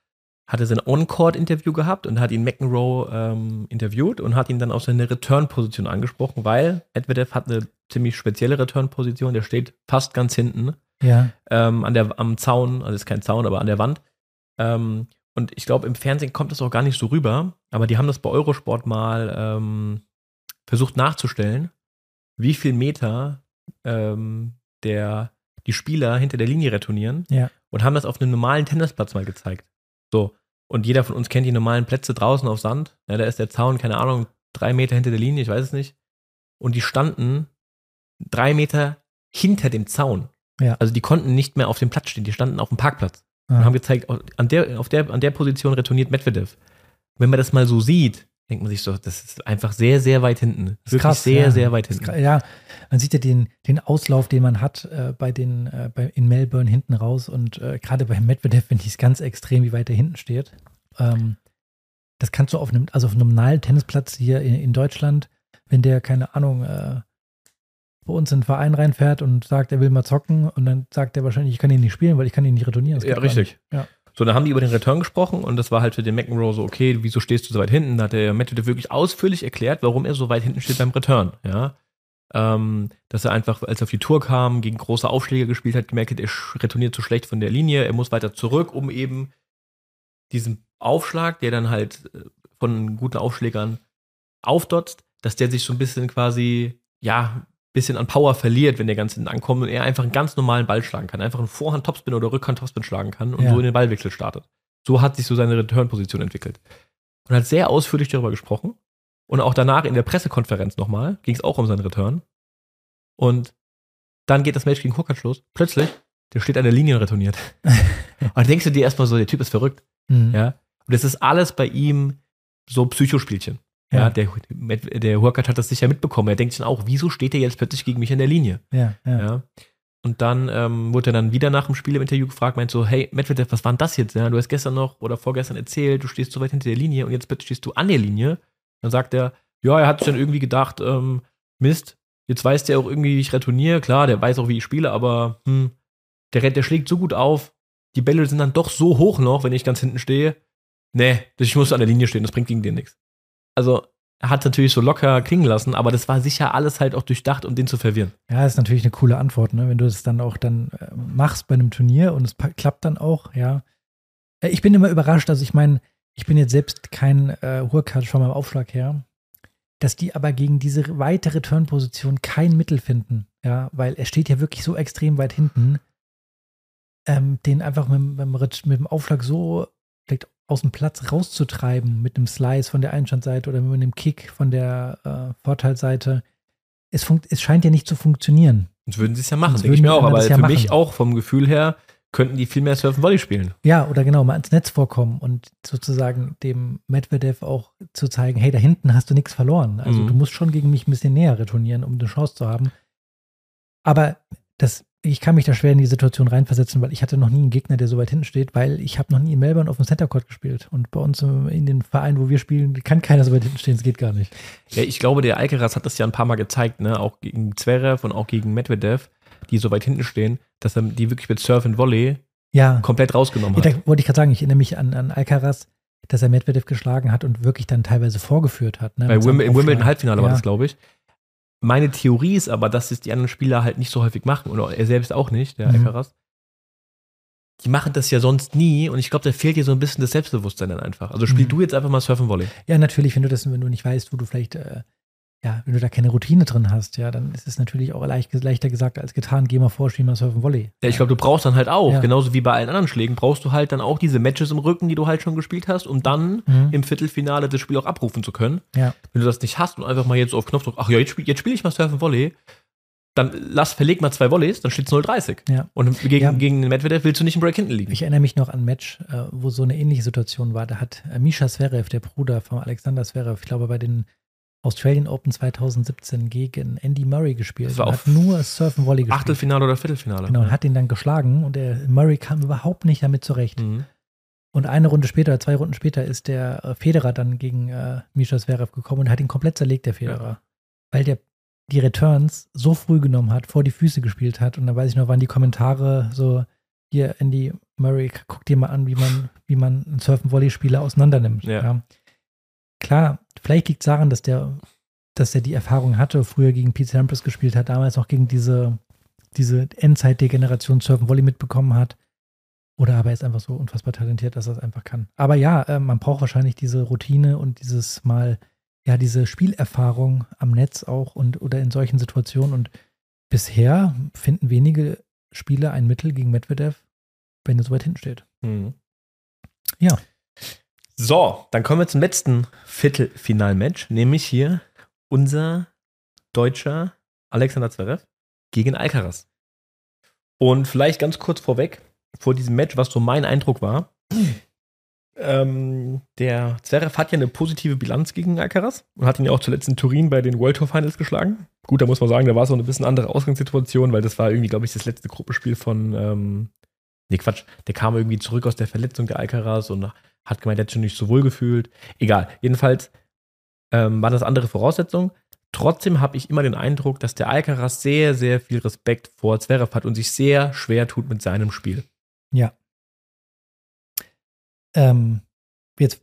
hatte sein On-Court-Interview gehabt und hat ihn McEnroe ähm, interviewt und hat ihn dann auf seine Return-Position angesprochen, weil Medvedev hat eine ziemlich spezielle Return-Position, der steht fast ganz hinten. Ja. Ähm, an der, am Zaun, also ist kein Zaun, aber an der Wand. Ähm, und ich glaube, im Fernsehen kommt das auch gar nicht so rüber, aber die haben das bei Eurosport mal ähm, versucht nachzustellen, wie viel Meter ähm, der, die Spieler hinter der Linie retournieren ja. und haben das auf einem normalen Tennisplatz mal gezeigt. So. Und jeder von uns kennt die normalen Plätze draußen auf Sand. Ja, da ist der Zaun, keine Ahnung, drei Meter hinter der Linie, ich weiß es nicht. Und die standen drei Meter hinter dem Zaun. Ja. Also die konnten nicht mehr auf dem Platz stehen, die standen auf dem Parkplatz. Ja. Und haben gezeigt, an der, auf der, an der Position retourniert Medvedev. Wenn man das mal so sieht, denkt man sich so, das ist einfach sehr, sehr weit hinten. Wirklich krass, sehr, ja. sehr weit hinten. Ja, man sieht ja den, den Auslauf, den man hat äh, bei den, äh, bei, in Melbourne hinten raus und äh, gerade bei Medvedev finde ich es ganz extrem, wie weit er hinten steht. Ähm, das kannst du auf einem, also auf einem normalen Tennisplatz hier in, in Deutschland, wenn der, keine Ahnung, äh, bei uns in den Verein reinfährt und sagt, er will mal zocken und dann sagt er wahrscheinlich, ich kann ihn nicht spielen, weil ich kann ihn nicht retournieren. ja, richtig. Ja. So, dann haben die über den Return gesprochen und das war halt für den McEnroe so, okay, wieso stehst du so weit hinten? Da hat der Medvedev wirklich ausführlich erklärt, warum er so weit hinten steht beim Return, ja. Ähm, dass er einfach, als er auf die Tour kam, gegen große Aufschläge gespielt hat, gemerkt hat, er retourniert zu schlecht von der Linie, er muss weiter zurück, um eben diesen Aufschlag, der dann halt äh, von guten Aufschlägern aufdotzt, dass der sich so ein bisschen quasi, ja, bisschen an Power verliert, wenn der ganz hinten ankommt und er einfach einen ganz normalen Ball schlagen kann. Einfach einen Vorhand-Topspin oder Rückhand-Topspin schlagen kann und ja. so in den Ballwechsel startet. So hat sich so seine Return-Position entwickelt. Und hat sehr ausführlich darüber gesprochen. Und auch danach in der Pressekonferenz nochmal ging es auch um seinen Return. Und dann geht das Match gegen Hurkacz los. Plötzlich, der steht an der Linie und retourniert. und dann denkst du dir erstmal so, der Typ ist verrückt. Mhm. Ja. Und das ist alles bei ihm so Psychospielchen. Ja, ja der, der Hurkacz hat das sicher mitbekommen. Er denkt sich dann auch, wieso steht er jetzt plötzlich gegen mich in der Linie? Ja, ja. ja. Und dann ähm, wurde er dann wieder nach dem Spiel im Interview gefragt, meint so, hey, Medvedev, was war denn das jetzt? Ja, du hast gestern noch oder vorgestern erzählt, du stehst so weit hinter der Linie und jetzt plötzlich stehst du an der Linie. Dann sagt er, ja, er hat sich dann irgendwie gedacht, ähm, Mist, jetzt weiß der auch irgendwie, wie ich retourniere. Klar, der weiß auch, wie ich spiele, aber hm, der, der schlägt so gut auf. Die Bälle sind dann doch so hoch noch, wenn ich ganz hinten stehe. Nee, ich muss an der Linie stehen, das bringt gegen den nichts also hat natürlich so locker klingen lassen, aber das war sicher alles halt auch durchdacht, um den zu verwirren. Ja, ist natürlich eine coole Antwort, ne? wenn du es dann auch dann äh, machst bei einem Turnier und es klappt dann auch, ja. Äh, ich bin immer überrascht, also ich meine, ich bin jetzt selbst kein äh, Hurkacz von meinem Aufschlag her, dass die aber gegen diese weitere Turnposition kein Mittel finden, ja, weil er steht ja wirklich so extrem weit hinten, ähm, den einfach mit, mit, mit dem Aufschlag so vielleicht aus dem Platz rauszutreiben mit einem Slice von der Einstandseite oder mit einem Kick von der äh, Vorteilseite. Es, es scheint ja nicht zu funktionieren. Sonst würden sie es ja machen, denke ich mir auch. Aber ja für machen. mich auch vom Gefühl her könnten die viel mehr Surfen Volley spielen. Ja, oder genau, mal ins Netz vorkommen und sozusagen dem Medvedev auch zu zeigen, hey, da hinten hast du nichts verloren. Also mhm. du musst schon gegen mich ein bisschen näher retournieren, um eine Chance zu haben. Aber das ich kann mich da schwer in die Situation reinversetzen, weil ich hatte noch nie einen Gegner, der so weit hinten steht, weil ich habe noch nie in Melbourne auf dem Center Court gespielt. Und bei uns in den Vereinen, wo wir spielen, kann keiner so weit hinten stehen, es geht gar nicht. Ja, ich glaube, der Alcaraz hat das ja ein paar Mal gezeigt, ne? auch gegen Zverev und auch gegen Medvedev, die so weit hinten stehen, dass er die wirklich mit Surf und Volley ja. komplett rausgenommen hat. Ja, da wollte ich gerade sagen, ich erinnere mich an, an Alcaraz, dass er Medvedev geschlagen hat und wirklich dann teilweise vorgeführt hat. Ne? Bei Wim im Wimbledon Halbfinale ja. war das, glaube ich. Meine Theorie ist aber, dass es die anderen Spieler halt nicht so häufig machen oder er selbst auch nicht, der mhm. Alcaraz. die machen das ja sonst nie und ich glaube, da fehlt dir so ein bisschen das Selbstbewusstsein dann einfach. Also spiel mhm. du jetzt einfach mal Surfen Volley. Ja, natürlich, wenn du das, wenn du nicht weißt, wo du vielleicht, äh, ja, wenn du da keine Routine drin hast, ja, dann ist es natürlich auch leicht, leichter gesagt als getan, geh mal vor, spiel mal Surfen Volley. Ja, ich glaube, du brauchst dann halt auch, ja. genauso wie bei allen anderen Schlägen, brauchst du halt dann auch diese Matches im Rücken, die du halt schon gespielt hast, um dann mhm. im Viertelfinale das Spiel auch abrufen zu können. Ja. Wenn du das nicht hast und einfach mal jetzt auf Knopfdruck, ach ja, jetzt spiele spiel ich mal Surfen Volley, dann lass, verleg mal zwei Volleys, dann steht es 0-30. Ja. Und gegen, ja. gegen den Medvedev willst du nicht im Break hinten liegen. Ich erinnere mich noch an ein Match, äh, wo so eine ähnliche Situation war. Da hat äh, Misha Zverev, der Bruder von Alexander Zverev, ich glaube bei den Australian Open 2017 gegen Andy Murray gespielt. Das war hat nur Surfen Volley gespielt. Achtelfinale oder Viertelfinale. Genau, und hat ihn dann geschlagen und der Murray kam überhaupt nicht damit zurecht. Mhm. Und eine Runde später, zwei Runden später, ist der äh, Federer dann gegen äh, Misha Zverev gekommen und hat ihn komplett zerlegt, der Federer. Ja. Weil der die Returns so früh genommen hat, vor die Füße gespielt hat. Und dann weiß ich noch, waren die Kommentare so, hier, Andy Murray, guck dir mal an, wie man, wie man einen Surfen-Volley-Spieler auseinandernimmt. Ja. ja. Klar, vielleicht liegt es daran, dass der, dass er die Erfahrung hatte, früher gegen Pete Sampras gespielt hat, damals auch gegen diese, diese Endzeit-Degeneration Surfen-Volley mitbekommen hat. Oder aber er ist einfach so unfassbar talentiert, dass er es einfach kann. Aber ja, äh, man braucht wahrscheinlich diese Routine und dieses Mal ja, diese Spielerfahrung am Netz auch und oder in solchen Situationen. Und bisher finden wenige Spieler ein Mittel gegen Medvedev, wenn er so weit hinten steht. Mhm. Ja. So, dann kommen wir zum letzten Viertelfinalmatch, nämlich hier unser deutscher Alexander Zverev gegen Alcaraz. Und vielleicht ganz kurz vorweg, vor diesem Match, was so mein Eindruck war. Ähm, der Zverev hat ja eine positive Bilanz gegen Alcaraz und hat ihn ja auch zuletzt in Turin bei den World Tour Finals geschlagen. Gut, da muss man sagen, da war es auch eine bisschen andere Ausgangssituation, weil das war irgendwie, glaube ich, das letzte Gruppenspiel von, ähm, nee, Quatsch, der kam irgendwie zurück aus der Verletzung der Alcaraz und hat gemeint, er hat sich nicht so wohl gefühlt. Egal, jedenfalls ähm, waren das andere Voraussetzungen. Trotzdem habe ich immer den Eindruck, dass der Alcaraz sehr, sehr viel Respekt vor Zverev hat und sich sehr schwer tut mit seinem Spiel. Ja, ähm, jetzt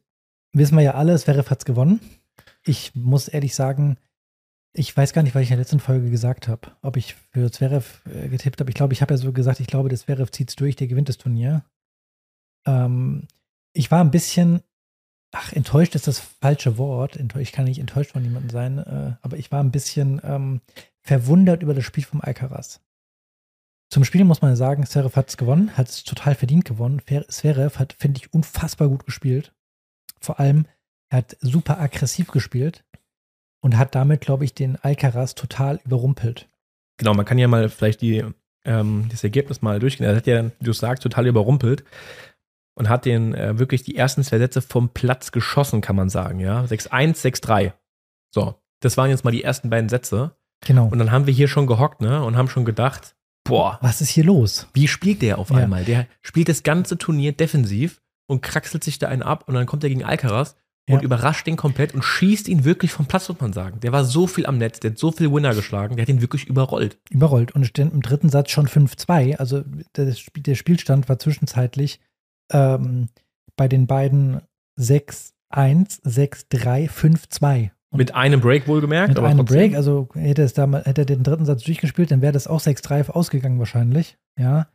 wissen wir ja alle, Zverev hat es gewonnen. Ich muss ehrlich sagen, ich weiß gar nicht, was ich in der letzten Folge gesagt habe. Ob ich für Zverev äh, getippt habe. Ich glaube, ich habe ja so gesagt, ich glaube, der Zverev zieht es durch, der gewinnt das Turnier. Ähm, ich war ein bisschen, ach, enttäuscht ist das falsche Wort. Ich kann nicht enttäuscht von jemandem sein, äh, aber ich war ein bisschen ähm, verwundert über das Spiel vom Alcaraz. Zum Spiel muss man sagen, Zverev hat es gewonnen, hat es total verdient gewonnen. Zverev hat, finde ich, unfassbar gut gespielt. Vor allem, er hat super aggressiv gespielt und hat damit, glaube ich, den Alcaraz total überrumpelt. Genau, man kann ja mal vielleicht die, ähm, das Ergebnis mal durchgehen. Er hat ja, wie du sagst, total überrumpelt und hat den äh, wirklich die ersten zwei Sätze vom Platz geschossen, kann man sagen, ja. 6-1, 6-3. So, das waren jetzt mal die ersten beiden Sätze. Genau. Und dann haben wir hier schon gehockt, ne, und haben schon gedacht, boah, was ist hier los? Wie spielt der auf ja. einmal? Der spielt das ganze Turnier defensiv und kraxelt sich da einen ab und dann kommt er gegen Alcaraz und überrascht den komplett und schießt ihn wirklich vom Platz, muss man sagen. Der war so viel am Netz, der hat so viel Winner geschlagen, der hat ihn wirklich überrollt. Überrollt und stand im dritten Satz schon 5-2. Also der, der, Spielstand war zwischenzeitlich ähm, bei den beiden 6-1, 6-3, 5-2. Mit einem Break wohlgemerkt. Mit einem Break, also hätte, es da mal, hätte er den dritten Satz durchgespielt, dann wäre das auch 6-3 ausgegangen wahrscheinlich. Ja,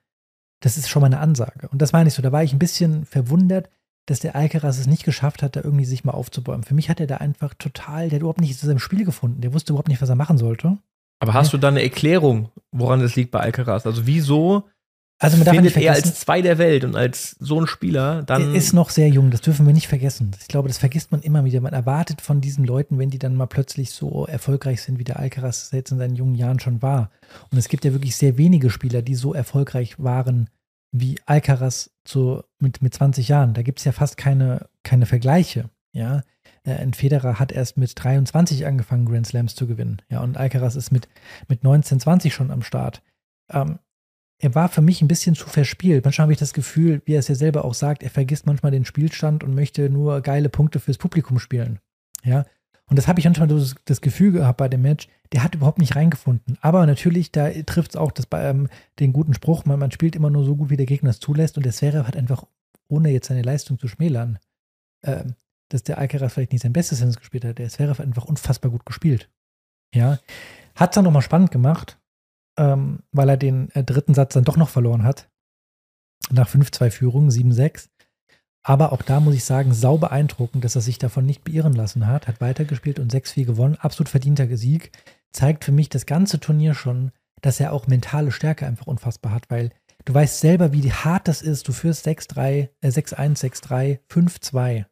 das ist schon mal eine Ansage. Und das meine ich so, da war ich ein bisschen verwundert, dass der Alcaraz es nicht geschafft hat, da irgendwie sich mal aufzubäumen. Für mich hat er da einfach total, der hat überhaupt nicht zu seinem Spiel gefunden. Der wusste überhaupt nicht, was er machen sollte. Aber hast ja. du da eine Erklärung, woran das liegt bei Alcaraz? Also wieso also man darf findet er als zwei der Welt und als so ein Spieler dann. Er ist noch sehr jung, das dürfen wir nicht vergessen. Ich glaube, das vergisst man immer wieder. Man erwartet von diesen Leuten, wenn die dann mal plötzlich so erfolgreich sind, wie der Alcaraz jetzt in seinen jungen Jahren schon war. Und es gibt ja wirklich sehr wenige Spieler, die so erfolgreich waren wie Alcaraz zu, mit, mit 20 Jahren. Da gibt es ja fast keine, keine Vergleiche. Ja, äh, ein Federer hat erst mit 23 angefangen, Grand Slams zu gewinnen. Ja, und Alcaraz ist mit, mit 19, 20 schon am Start. Ähm, er war für mich ein bisschen zu verspielt. Manchmal habe ich das Gefühl, wie er es ja selber auch sagt, er vergisst manchmal den Spielstand und möchte nur geile Punkte fürs Publikum spielen. Ja. Und das habe ich manchmal das, das, Gefühl gehabt bei dem Match, der hat überhaupt nicht reingefunden. Aber natürlich, da trifft es auch das bei, ähm, den guten Spruch, man, man, spielt immer nur so gut, wie der Gegner es zulässt. Und der Zverev hat einfach, ohne jetzt seine Leistung zu schmälern, äh, dass der Alcaraz vielleicht nicht sein bestes Tennis gespielt hat. Der Zverev hat einfach unfassbar gut gespielt. Ja. Hat es dann nochmal spannend gemacht, ähm, weil er den äh, dritten Satz dann doch noch verloren hat. nach 5-2-Führung, 7-6. Aber auch da muss ich sagen, sau beeindruckend, dass er sich davon nicht beirren lassen hat, hat weitergespielt und 6-4 gewonnen. Absolut verdienter Sieg. Zeigt für mich das ganze Turnier schon, dass er auch mentale Stärke einfach unfassbar hat, weil du weißt selber, wie hart das ist. Du führst 6-3, äh 6-1, 6-3, 5-2.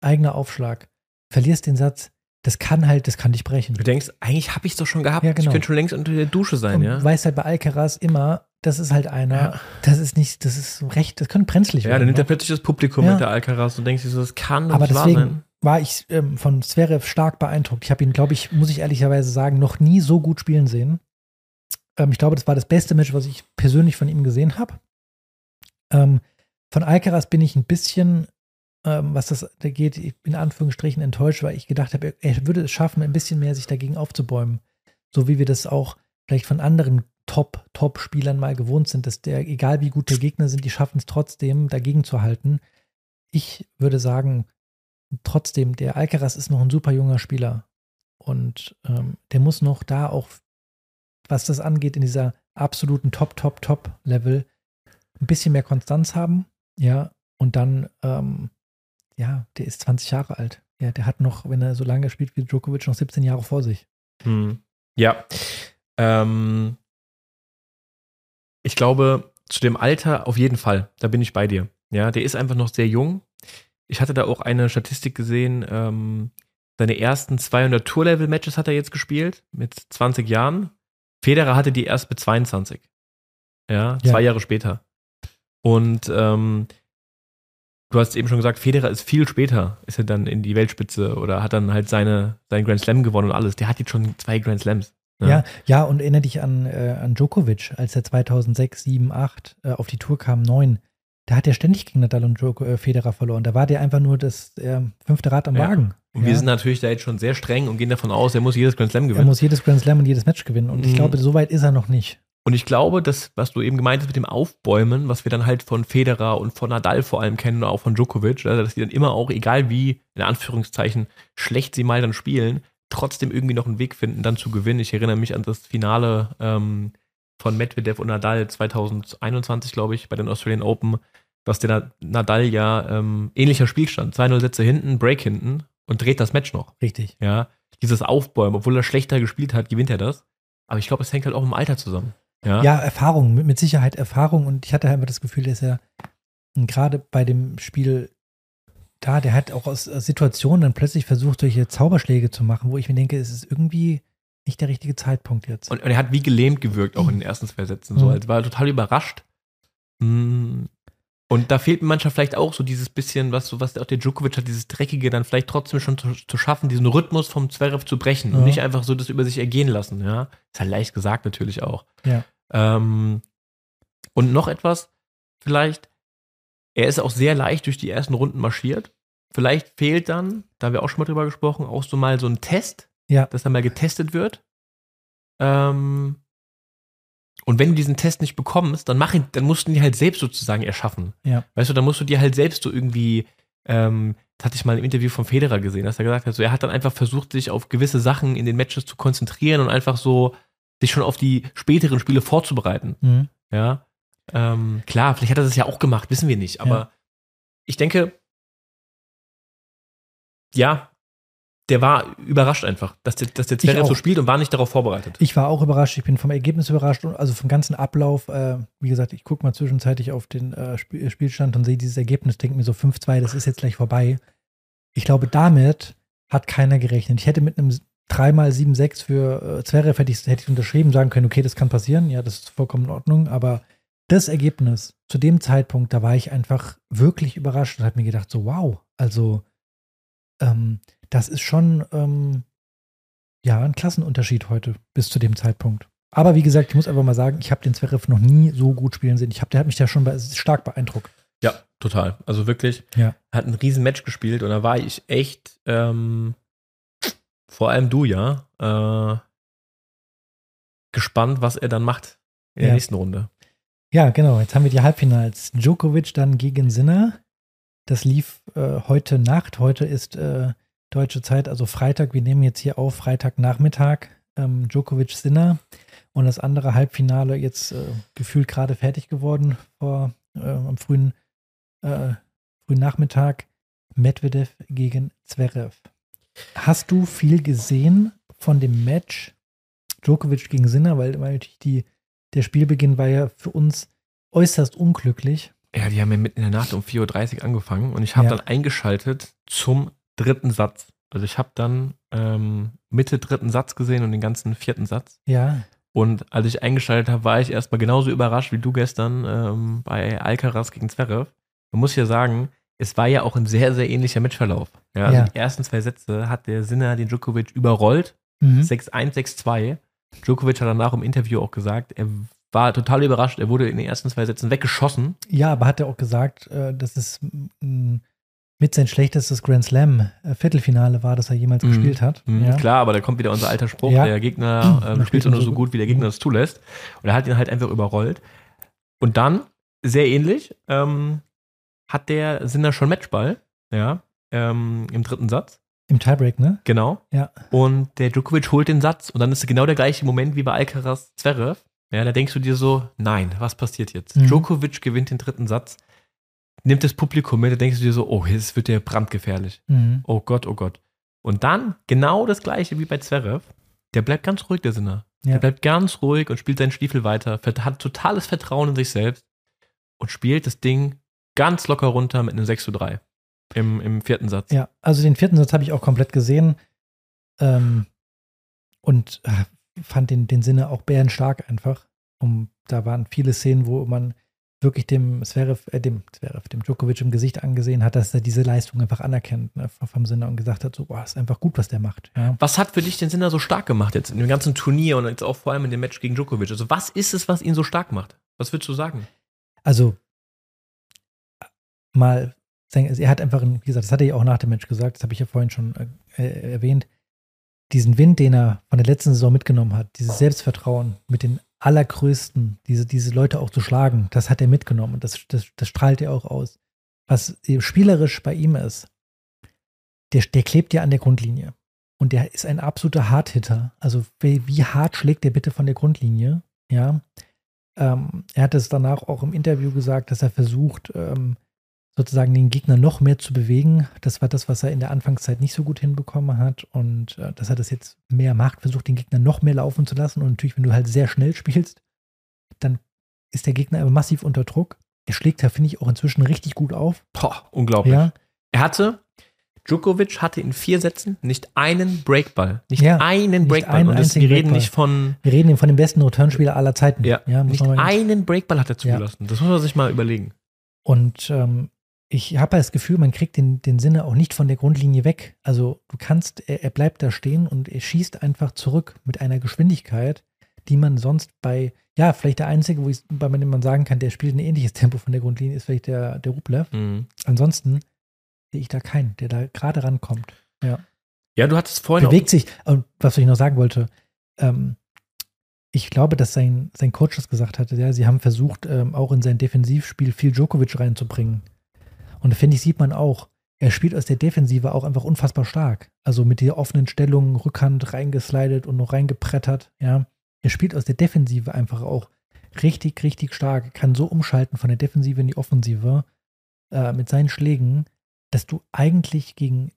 Eigener Aufschlag. Verlierst den Satz, das kann halt, das kann dich brechen. Du denkst, eigentlich habe ich es doch schon gehabt. Ja, genau. Ich könnte schon längst unter der Dusche sein, und ja. Du weißt halt bei Alcaraz immer, das ist halt einer, ja. das ist nicht, das ist recht, das könnte brenzlig ja, werden. Ja, dann nimmt er plötzlich das Publikum Ja. mit der Alcaraz und denkst dir so, das kann doch Aber nicht wahr deswegen sein. war ich ähm, von Zverev stark beeindruckt. Ich habe ihn, glaube ich, muss ich ehrlicherweise sagen, noch nie so gut spielen sehen. Ähm, ich glaube, das war das beste Match, was ich persönlich von ihm gesehen habe. Ähm, von Alcaraz bin ich ein bisschen, was das da geht, in Anführungsstrichen enttäuscht, weil ich gedacht habe, er, würde es schaffen, ein bisschen mehr sich dagegen aufzubäumen. So wie wir das auch vielleicht von anderen Top, Top-Spielern mal gewohnt sind, dass der, egal wie gut der Gegner sind, die schaffen es trotzdem, dagegen zu halten. Ich würde sagen, trotzdem, der Alcaraz ist noch ein super junger Spieler. Und ähm, der muss noch da auch, was das angeht, in dieser absoluten Top, Top, Top-Level ein bisschen mehr Konstanz haben. Ja, und dann, ähm, ja, der ist 20 Jahre alt. Ja, der hat noch, wenn er so lange spielt wie Djokovic, noch 17 Jahre vor sich. Hm. Ja. Ähm, ich glaube, zu dem Alter auf jeden Fall, da bin ich bei dir. Ja, der ist einfach noch sehr jung. Ich hatte da auch eine Statistik gesehen, ähm, seine ersten 200 Tour-Level-Matches hat er jetzt gespielt, mit 20 Jahren. Federer hatte die erst mit 22. Ja, zwei Ja. Jahre später. Und ähm, du hast eben schon gesagt, Federer ist viel später, ist er dann in die Weltspitze oder hat dann halt seine, seinen Grand Slam gewonnen und alles. Der hat jetzt schon zwei Grand Slams. Ja, ja, und erinnere dich an, äh, an Djokovic, als er 2006, 7, 8 äh, auf die Tour kam, 9. Da hat er ständig gegen Nadal und Djoko, äh, Federer verloren. Da war der einfach nur das äh, fünfte Rad am Ja. Wagen. Und ja. wir sind natürlich da jetzt schon sehr streng und gehen davon aus, er muss jedes Grand Slam er gewinnen. muss jedes Grand Slam und jedes Match gewinnen. Und ich Mhm. glaube, so weit ist er noch nicht. Und ich glaube, das, was du eben gemeint hast mit dem Aufbäumen, was wir dann halt von Federer und von Nadal vor allem kennen und auch von Djokovic, also dass die dann immer auch, egal wie, in Anführungszeichen, schlecht sie mal dann spielen, trotzdem irgendwie noch einen Weg finden, dann zu gewinnen. Ich erinnere mich an das Finale ähm, von Medvedev und Nadal 2021, glaube ich, bei den Australian Open, was der Na- Nadal ja ähm, ähnlicher Spielstand, 2-0 Sätze hinten, Break hinten und dreht das Match noch. Richtig. Ja, dieses Aufbäumen, obwohl er schlechter gespielt hat, gewinnt er das. Aber ich glaube, es hängt halt auch im Alter zusammen. Ja, Ja, Erfahrung, mit, mit Sicherheit Erfahrung. Und ich hatte einfach das Gefühl, dass er gerade bei dem Spiel da, der hat auch aus, aus Situationen dann plötzlich versucht, solche Zauberschläge zu machen, wo ich mir denke, es ist irgendwie nicht der richtige Zeitpunkt jetzt. Und, und er hat wie gelähmt gewirkt, auch in den ersten zwei Sätzen. So, Mhm. als war er total überrascht. Mm. Und da fehlt mir manchmal vielleicht auch so dieses bisschen, was so, was auch der Djokovic hat, dieses Dreckige dann vielleicht trotzdem schon zu, zu schaffen, diesen Rhythmus vom Zverev zu brechen und Ja. nicht einfach so das über sich ergehen lassen, ja. Ist halt leicht gesagt natürlich auch. Ja. Ähm, und noch etwas, vielleicht, er ist auch sehr leicht durch die ersten Runden marschiert. Vielleicht fehlt dann, da haben wir auch schon mal drüber gesprochen, auch so mal so ein Test, Ja. dass da mal getestet wird. Ähm, und wenn du diesen Test nicht bekommst, dann, mach ihn, dann musst du ihn dir halt selbst sozusagen erschaffen. Ja. Weißt du, dann musst du dir halt selbst so irgendwie, ähm, das hatte ich mal im Interview von Federer gesehen, dass er gesagt hat, so, er hat dann einfach versucht, sich auf gewisse Sachen in den Matches zu konzentrieren und einfach so sich schon auf die späteren Spiele vorzubereiten. Mhm. Ja. Ähm, klar, vielleicht hat er das ja auch gemacht, wissen wir nicht. Aber Ja. ich denke, ja, der war überrascht einfach, dass der, dass der Zverev so spielt und war nicht darauf vorbereitet. Ich war auch überrascht, ich bin vom Ergebnis überrascht, und also vom ganzen Ablauf. Äh, wie gesagt, ich gucke mal zwischenzeitlich auf den äh, Spiel Spielstand und sehe dieses Ergebnis, denke mir so 5-2, das ist jetzt gleich vorbei. Ich glaube, damit hat keiner gerechnet. Ich hätte mit einem 3x7-6 für äh, Zverev hätte ich, hätte ich unterschrieben, sagen können, okay, das kann passieren, ja, das ist vollkommen in Ordnung, aber das Ergebnis zu dem Zeitpunkt, da war ich einfach wirklich überrascht und habe mir gedacht, so wow, also ähm, das ist schon ähm, ja ein Klassenunterschied heute bis zu dem Zeitpunkt. Aber wie gesagt, ich muss einfach mal sagen, ich habe den Zverev noch nie so gut spielen sehen. Ich habe, der hat mich da schon be stark beeindruckt. Ja, total. Also wirklich, Ja. hat ein riesen Match gespielt und da war ich echt, ähm, vor allem du ja, äh, gespannt, was er dann macht in der Ja. nächsten Runde. Ja, genau. Jetzt haben wir die Halbfinals. Djokovic dann gegen Sinner. Das lief äh, heute Nacht. Heute ist äh, deutsche Zeit, also Freitag. Wir nehmen jetzt hier auf Freitagnachmittag. ähm, Djokovic Sinner und das andere Halbfinale jetzt äh, gefühlt gerade fertig geworden vor äh, am frühen, äh, frühen Nachmittag. Medvedev gegen Zverev. Hast du viel gesehen von dem Match Djokovic gegen Sinner? Weil, weil natürlich die, der Spielbeginn war ja für uns äußerst unglücklich. Ja, die haben ja mitten in der Nacht um 4.30 Uhr angefangen und ich habe ja. dann eingeschaltet zum dritten Satz. Also ich habe dann ähm, Mitte dritten Satz gesehen und den ganzen vierten Satz. Ja. Und als ich eingeschaltet habe, war ich erstmal genauso überrascht wie du gestern ähm, bei Alcaraz gegen Zverev. Man muss ja sagen, es war ja auch ein sehr, sehr ähnlicher Matchverlauf. Ja, also ja. die ersten zwei Sätze hat der Sinner den Djokovic überrollt. Mhm. 6-1, 6-2. Djokovic hat danach im Interview auch gesagt, er war total überrascht. Er wurde in den ersten zwei Sätzen weggeschossen. Ja, aber hat er auch gesagt, äh, dass es mit sein schlechtestes Grand Slam äh, Viertelfinale war, das er jemals mhm. gespielt hat. Mhm, ja. Klar, aber da kommt wieder unser alter Spruch, ja. der Gegner äh, spielt nur so gut, wie der Gegner es zulässt. Und er hat ihn halt einfach überrollt. Und dann, sehr ähnlich, ähm, hat der Sinner schon Matchball, ja, ähm, im dritten Satz. Im Tiebreak, ne? Genau. Ja. Und der Djokovic holt den Satz und dann ist es genau der gleiche Moment wie bei Alcaraz Zverev. Ja, da denkst du dir so, nein, was passiert jetzt? Mhm. Djokovic gewinnt den dritten Satz, nimmt das Publikum mit, da denkst du dir so, oh, jetzt wird der brandgefährlich. Mhm. Oh Gott, oh Gott. Und dann genau das gleiche wie bei Zverev. Der bleibt ganz ruhig, der Sinner. Ja. Der bleibt ganz ruhig und spielt seinen Stiefel weiter, hat totales Vertrauen in sich selbst und spielt das Ding ganz locker runter mit einem 6 zu 3 im, im vierten Satz. Ja, also den vierten Satz habe ich auch komplett gesehen ähm, und äh, fand den, den Sinne auch bärenstark einfach. Um, da waren viele Szenen, wo man wirklich dem Zverev, äh, dem Zverev, dem Djokovic im Gesicht angesehen hat, dass er diese Leistung einfach anerkennt ne, vom Sinner und gesagt hat, so, boah, ist einfach gut, was der macht. Ja. Was hat für dich den Sinner so stark gemacht jetzt in dem ganzen Turnier und jetzt auch vor allem in dem Match gegen Djokovic? Also was ist es, was ihn so stark macht? Was würdest du sagen? Also mal, er hat einfach, wie gesagt, das hat er ja auch nach dem Match gesagt, das habe ich ja vorhin schon äh, erwähnt, diesen Wind, den er von der letzten Saison mitgenommen hat, dieses Selbstvertrauen mit den allergrößten, diese, diese Leute auch zu schlagen, das hat er mitgenommen und das, das, das strahlt er auch aus. Was spielerisch bei ihm ist, der, der klebt ja an der Grundlinie. Und der ist ein absoluter Hardhitter. Also wie, wie hart schlägt der bitte von der Grundlinie? Ja. Ähm, er hat es danach auch im Interview gesagt, dass er versucht, ähm, sozusagen den Gegner noch mehr zu bewegen. Das war das, was er in der Anfangszeit nicht so gut hinbekommen hat. Und äh, dass er das jetzt mehr macht, versucht den Gegner noch mehr laufen zu lassen. Und natürlich, wenn du halt sehr schnell spielst, dann ist der Gegner aber massiv unter Druck. Er schlägt da, finde ich, auch inzwischen richtig gut auf. Boah, unglaublich. Ja. Er hatte, Djokovic hatte in vier Sätzen nicht einen Breakball. Nicht ja, einen Breakball. Einen und das, wir reden nicht von. Wir reden von dem besten Returnspieler aller Zeiten. Ja, ja nicht einen Breakball hat er zugelassen. Ja. Das muss man sich mal überlegen. Und ähm, ich habe das Gefühl, man kriegt den, den Sinne auch nicht von der Grundlinie weg. Also du kannst, er, er, bleibt da stehen und er schießt einfach zurück mit einer Geschwindigkeit, die man sonst bei, ja, vielleicht der einzige, wo ich, bei dem man sagen kann, der spielt ein ähnliches Tempo von der Grundlinie, ist vielleicht der, der Rublev. Mhm. Ansonsten sehe ich da keinen, der da gerade rankommt. Ja. Ja, du hattest vorhin. Bewegt sich, und was ich noch sagen wollte, ähm, ich glaube, dass sein, sein Coach das gesagt hatte, ja, sie haben versucht, ähm, auch in sein Defensivspiel viel Djokovic reinzubringen. Und finde ich, sieht man auch, er spielt aus der Defensive auch einfach unfassbar stark. Also mit der offenen Stellung, Rückhand reingeslidet und noch reingeprettert, ja. Er spielt aus der Defensive einfach auch richtig, richtig stark. Kann so umschalten von der Defensive in die Offensive äh, mit seinen Schlägen, dass du eigentlich gegen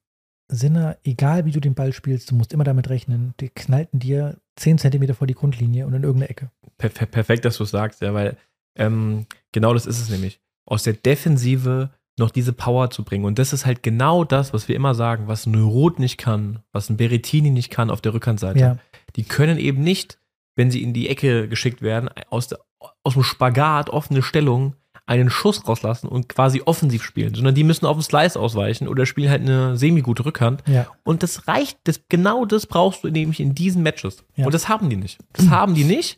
Sinner, egal wie du den Ball spielst, du musst immer damit rechnen, die knallten dir 10 Zentimeter vor die Grundlinie und in irgendeine Ecke. Perfekt, dass du es sagst, ja, weil ähm, genau das ist es nämlich. Aus der Defensive noch diese Power zu bringen. Und das ist halt genau das, was wir immer sagen, was ein Rot nicht kann, was ein Berettini nicht kann auf der Rückhandseite. Ja. Die können eben nicht, wenn sie in die Ecke geschickt werden, aus, der, aus dem Spagat, offene Stellung, einen Schuss rauslassen und quasi offensiv spielen, sondern die müssen auf den Slice ausweichen oder spielen halt eine semi-gute Rückhand. Ja. Und das reicht, das, genau das brauchst du nämlich in diesen Matches. Ja. Und das haben die nicht. Das haben die nicht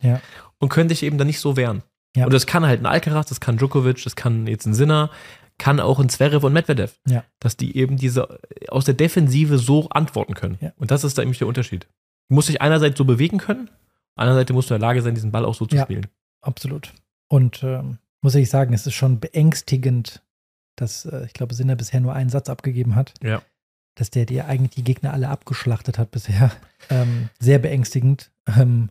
und können sich eben dann nicht so wehren. Und das kann halt ein Alcaraz, das kann Djokovic, das kann jetzt ein Sinner, kann auch ein Zverev und Medvedev. Ja. Dass die eben diese aus der Defensive so antworten können. Ja. Und das ist da nämlich der Unterschied. Du musst dich einerseits so bewegen können, andererseits musst du in der Lage sein, diesen Ball auch so zu ja, spielen. Absolut. Und ähm, muss ich sagen, es ist schon beängstigend, dass äh, ich glaube, Sinner bisher nur einen Satz abgegeben hat. Ja. dass der dir eigentlich die Gegner alle abgeschlachtet hat bisher. Ähm, sehr beängstigend, ähm,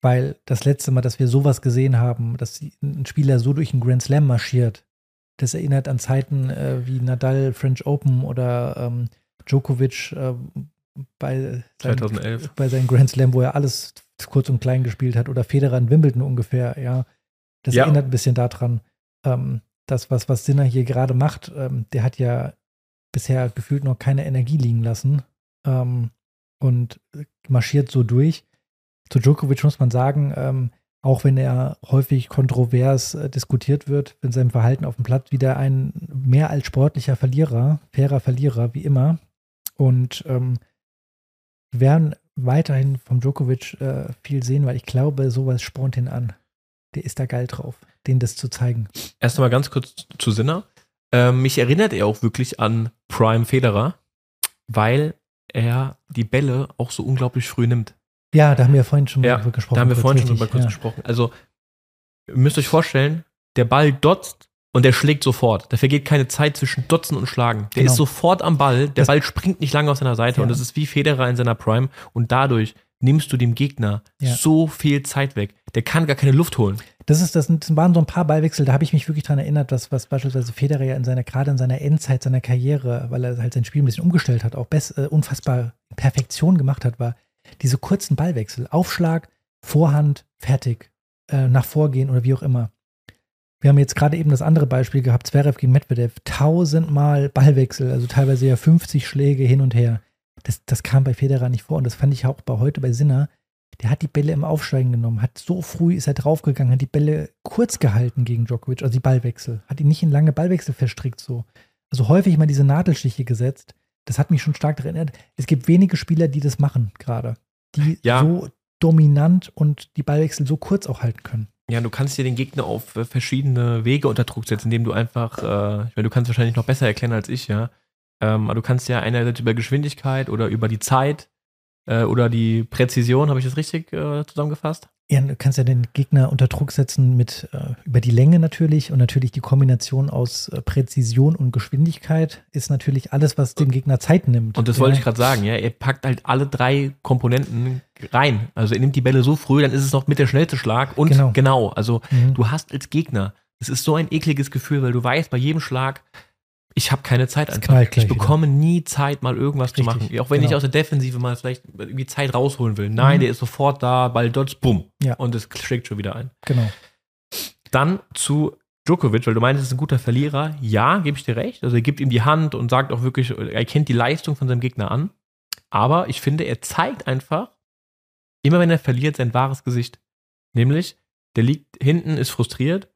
weil das letzte Mal, dass wir sowas gesehen haben, dass ein Spieler so durch einen Grand Slam marschiert, das erinnert an Zeiten äh, wie Nadal French Open oder ähm, Djokovic äh, bei, seinen, 2011. bei seinem Grand Slam, wo er alles kurz und klein gespielt hat oder Federer in Wimbledon ungefähr, ja. Das ja. erinnert ein bisschen daran. Ähm, das, was, was Sinner hier gerade macht, ähm, der hat ja bisher gefühlt noch keine Energie liegen lassen ähm, und marschiert so durch. Zu Djokovic muss man sagen, ähm, auch wenn er häufig kontrovers äh, diskutiert wird, in seinem Verhalten auf dem Platz, wieder ein mehr als sportlicher Verlierer, fairer Verlierer, wie immer. Und ähm, werden weiterhin vom Djokovic äh, viel sehen, weil ich glaube, sowas spornt ihn an. Der ist da geil drauf, den das zu zeigen. Erst mal ganz kurz zu Sinner. Ähm, mich erinnert er auch wirklich an Prime Federer, weil er die Bälle auch so unglaublich früh nimmt. Ja, da haben wir vorhin schon ja, drüber gesprochen. Da haben wir vorhin schon drüber kurz ja. gesprochen. Also, ihr müsst euch vorstellen, der Ball dotzt und der schlägt sofort. Da vergeht keine Zeit zwischen Dotzen und Schlagen. Der genau. ist sofort am Ball. Der das Ball springt nicht lange auf seiner Seite ja. und das ist wie Federer in seiner Prime. Und dadurch nimmst du dem Gegner ja. so viel Zeit weg. Der kann gar keine Luft holen. Das ist, das waren so ein paar Ballwechsel, da habe ich mich wirklich dran erinnert, was, was beispielsweise Federer ja in seiner, gerade in seiner Endzeit seiner Karriere, weil er halt sein Spiel ein bisschen umgestellt hat, auch best, äh, unfassbar Perfektion gemacht hat, war diese kurzen Ballwechsel. Aufschlag, Vorhand, fertig, äh, nach Vorgehen oder wie auch immer. Wir haben jetzt gerade eben das andere Beispiel gehabt, Zverev gegen Medvedev. Tausendmal Ballwechsel, also teilweise ja 50 Schläge hin und her. Das, das kam bei Federer nicht vor und das fand ich auch bei heute bei Sinner. Der hat die Bälle im Aufsteigen genommen, hat so früh ist er draufgegangen, hat die Bälle kurz gehalten gegen Djokovic, also die Ballwechsel, hat ihn nicht in lange Ballwechsel verstrickt so. Also häufig mal diese Nadelstiche gesetzt. Das hat mich schon stark daran erinnert. Es gibt wenige Spieler, die das machen gerade, die ja. so dominant und die Ballwechsel so kurz auch halten können. Ja, du kannst dir den Gegner auf äh, verschiedene Wege unter Druck setzen, indem du einfach, äh, ich meine, du kannst wahrscheinlich noch besser erklären als ich, ja, ähm, aber du kannst ja einerseits über Geschwindigkeit oder über die Zeit äh, oder die Präzision, habe ich das richtig äh, zusammengefasst? Ja, du kannst ja den Gegner unter Druck setzen mit äh, über die Länge natürlich und natürlich die Kombination aus äh, Präzision und Geschwindigkeit ist natürlich alles, was dem Gegner Zeit nimmt. Und das ja. wollte ich gerade sagen, ja, er packt halt alle drei Komponenten rein. Also er nimmt die Bälle so früh, dann ist es noch mit der schnellste Schlag und genau. genau also mhm. du hast als Gegner, es ist so ein ekliges Gefühl, weil du weißt, bei jedem Schlag ich habe keine Zeit einfach. Ich bekomme wieder. nie Zeit, mal irgendwas Richtig, zu machen. Auch wenn genau. ich aus der Defensive mal vielleicht irgendwie Zeit rausholen will. Nein, mhm. der ist sofort da, Ball dort, bumm. Ja. Und es schlägt schon wieder ein. Genau. Dann zu Djokovic, weil du meinst, er ist ein guter Verlierer. Ja, gebe ich dir recht. Also er gibt ihm die Hand und sagt auch wirklich, er kennt die Leistung von seinem Gegner an. Aber ich finde, er zeigt einfach, immer wenn er verliert, sein wahres Gesicht. Nämlich, der liegt hinten, ist frustriert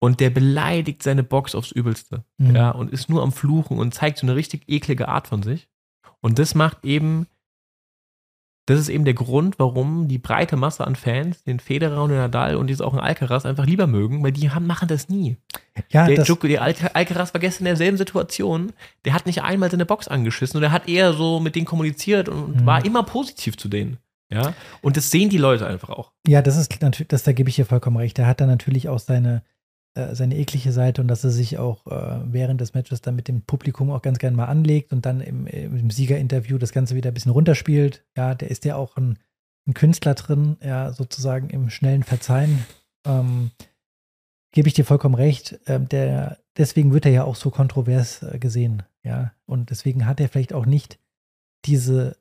und der beleidigt seine Box aufs Übelste. Mhm. Ja, und ist nur am Fluchen und zeigt so eine richtig eklige Art von sich. Und das macht eben, das ist eben der Grund, warum die breite Masse an Fans den Federer und den Nadal und jetzt auch einen Alcaraz einfach lieber mögen, weil die haben, machen das nie. Ja, der, das Djoko, der Alcaraz war gestern in derselben Situation. Der hat nicht einmal seine Box angeschissen und er hat eher so mit denen kommuniziert und mhm. war immer positiv zu denen. Ja, und das sehen die Leute einfach auch. Ja, das ist natürlich, das, da gebe ich dir vollkommen recht. Er hat da natürlich auch seine, äh, seine eklige Seite und dass er sich auch äh, während des Matches dann mit dem Publikum auch ganz gerne mal anlegt und dann im, im Siegerinterview das Ganze wieder ein bisschen runterspielt. Ja, der ist ja auch ein, ein Künstler drin, ja, sozusagen im schnellen Verzeihen. Ähm, Gebe ich dir vollkommen recht. Ähm, der, deswegen wird er ja auch so kontrovers äh, gesehen, ja. Und deswegen hat er vielleicht auch nicht diese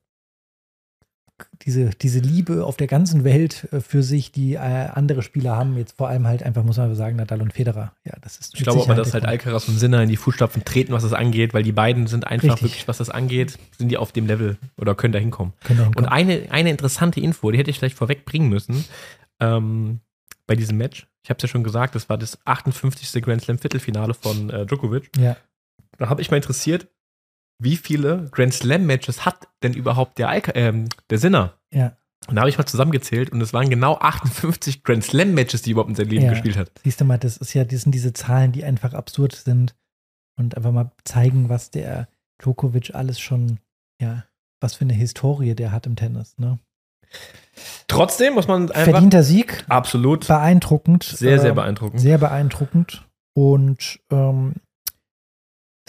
diese, diese Liebe auf der ganzen Welt äh, für sich, die äh, andere Spieler haben, jetzt vor allem halt einfach, muss man sagen, Nadal und Federer. Ja, das ist Ich glaube aber, dass halt Alcaraz und Sinner in die Fußstapfen treten, was das angeht, weil die beiden sind einfach Richtig. wirklich, was das angeht, sind die auf dem Level oder können da hinkommen. Und eine, eine interessante Info, die hätte ich vielleicht vorweg bringen müssen, ähm, bei diesem Match. Ich habe es ja schon gesagt, das war das 58. Grand Slam Viertelfinale von äh, Djokovic. Ja. Da habe ich mal interessiert, wie viele Grand Slam Matches hat denn überhaupt der, Alka, ähm, der Sinner? Ja. Und da habe ich mal zusammengezählt und es waren genau 58 Grand Slam Matches, die er überhaupt in seinem Leben ja. gespielt hat. Siehst du mal, das ist ja, das sind diese Zahlen, die einfach absurd sind und einfach mal zeigen, was der Djokovic alles schon, ja, was für eine Historie der hat im Tennis, ne? Trotzdem muss man einfach. Verdienter Sieg. Absolut. Beeindruckend. Sehr, sehr ähm, beeindruckend. Sehr beeindruckend. Und ähm,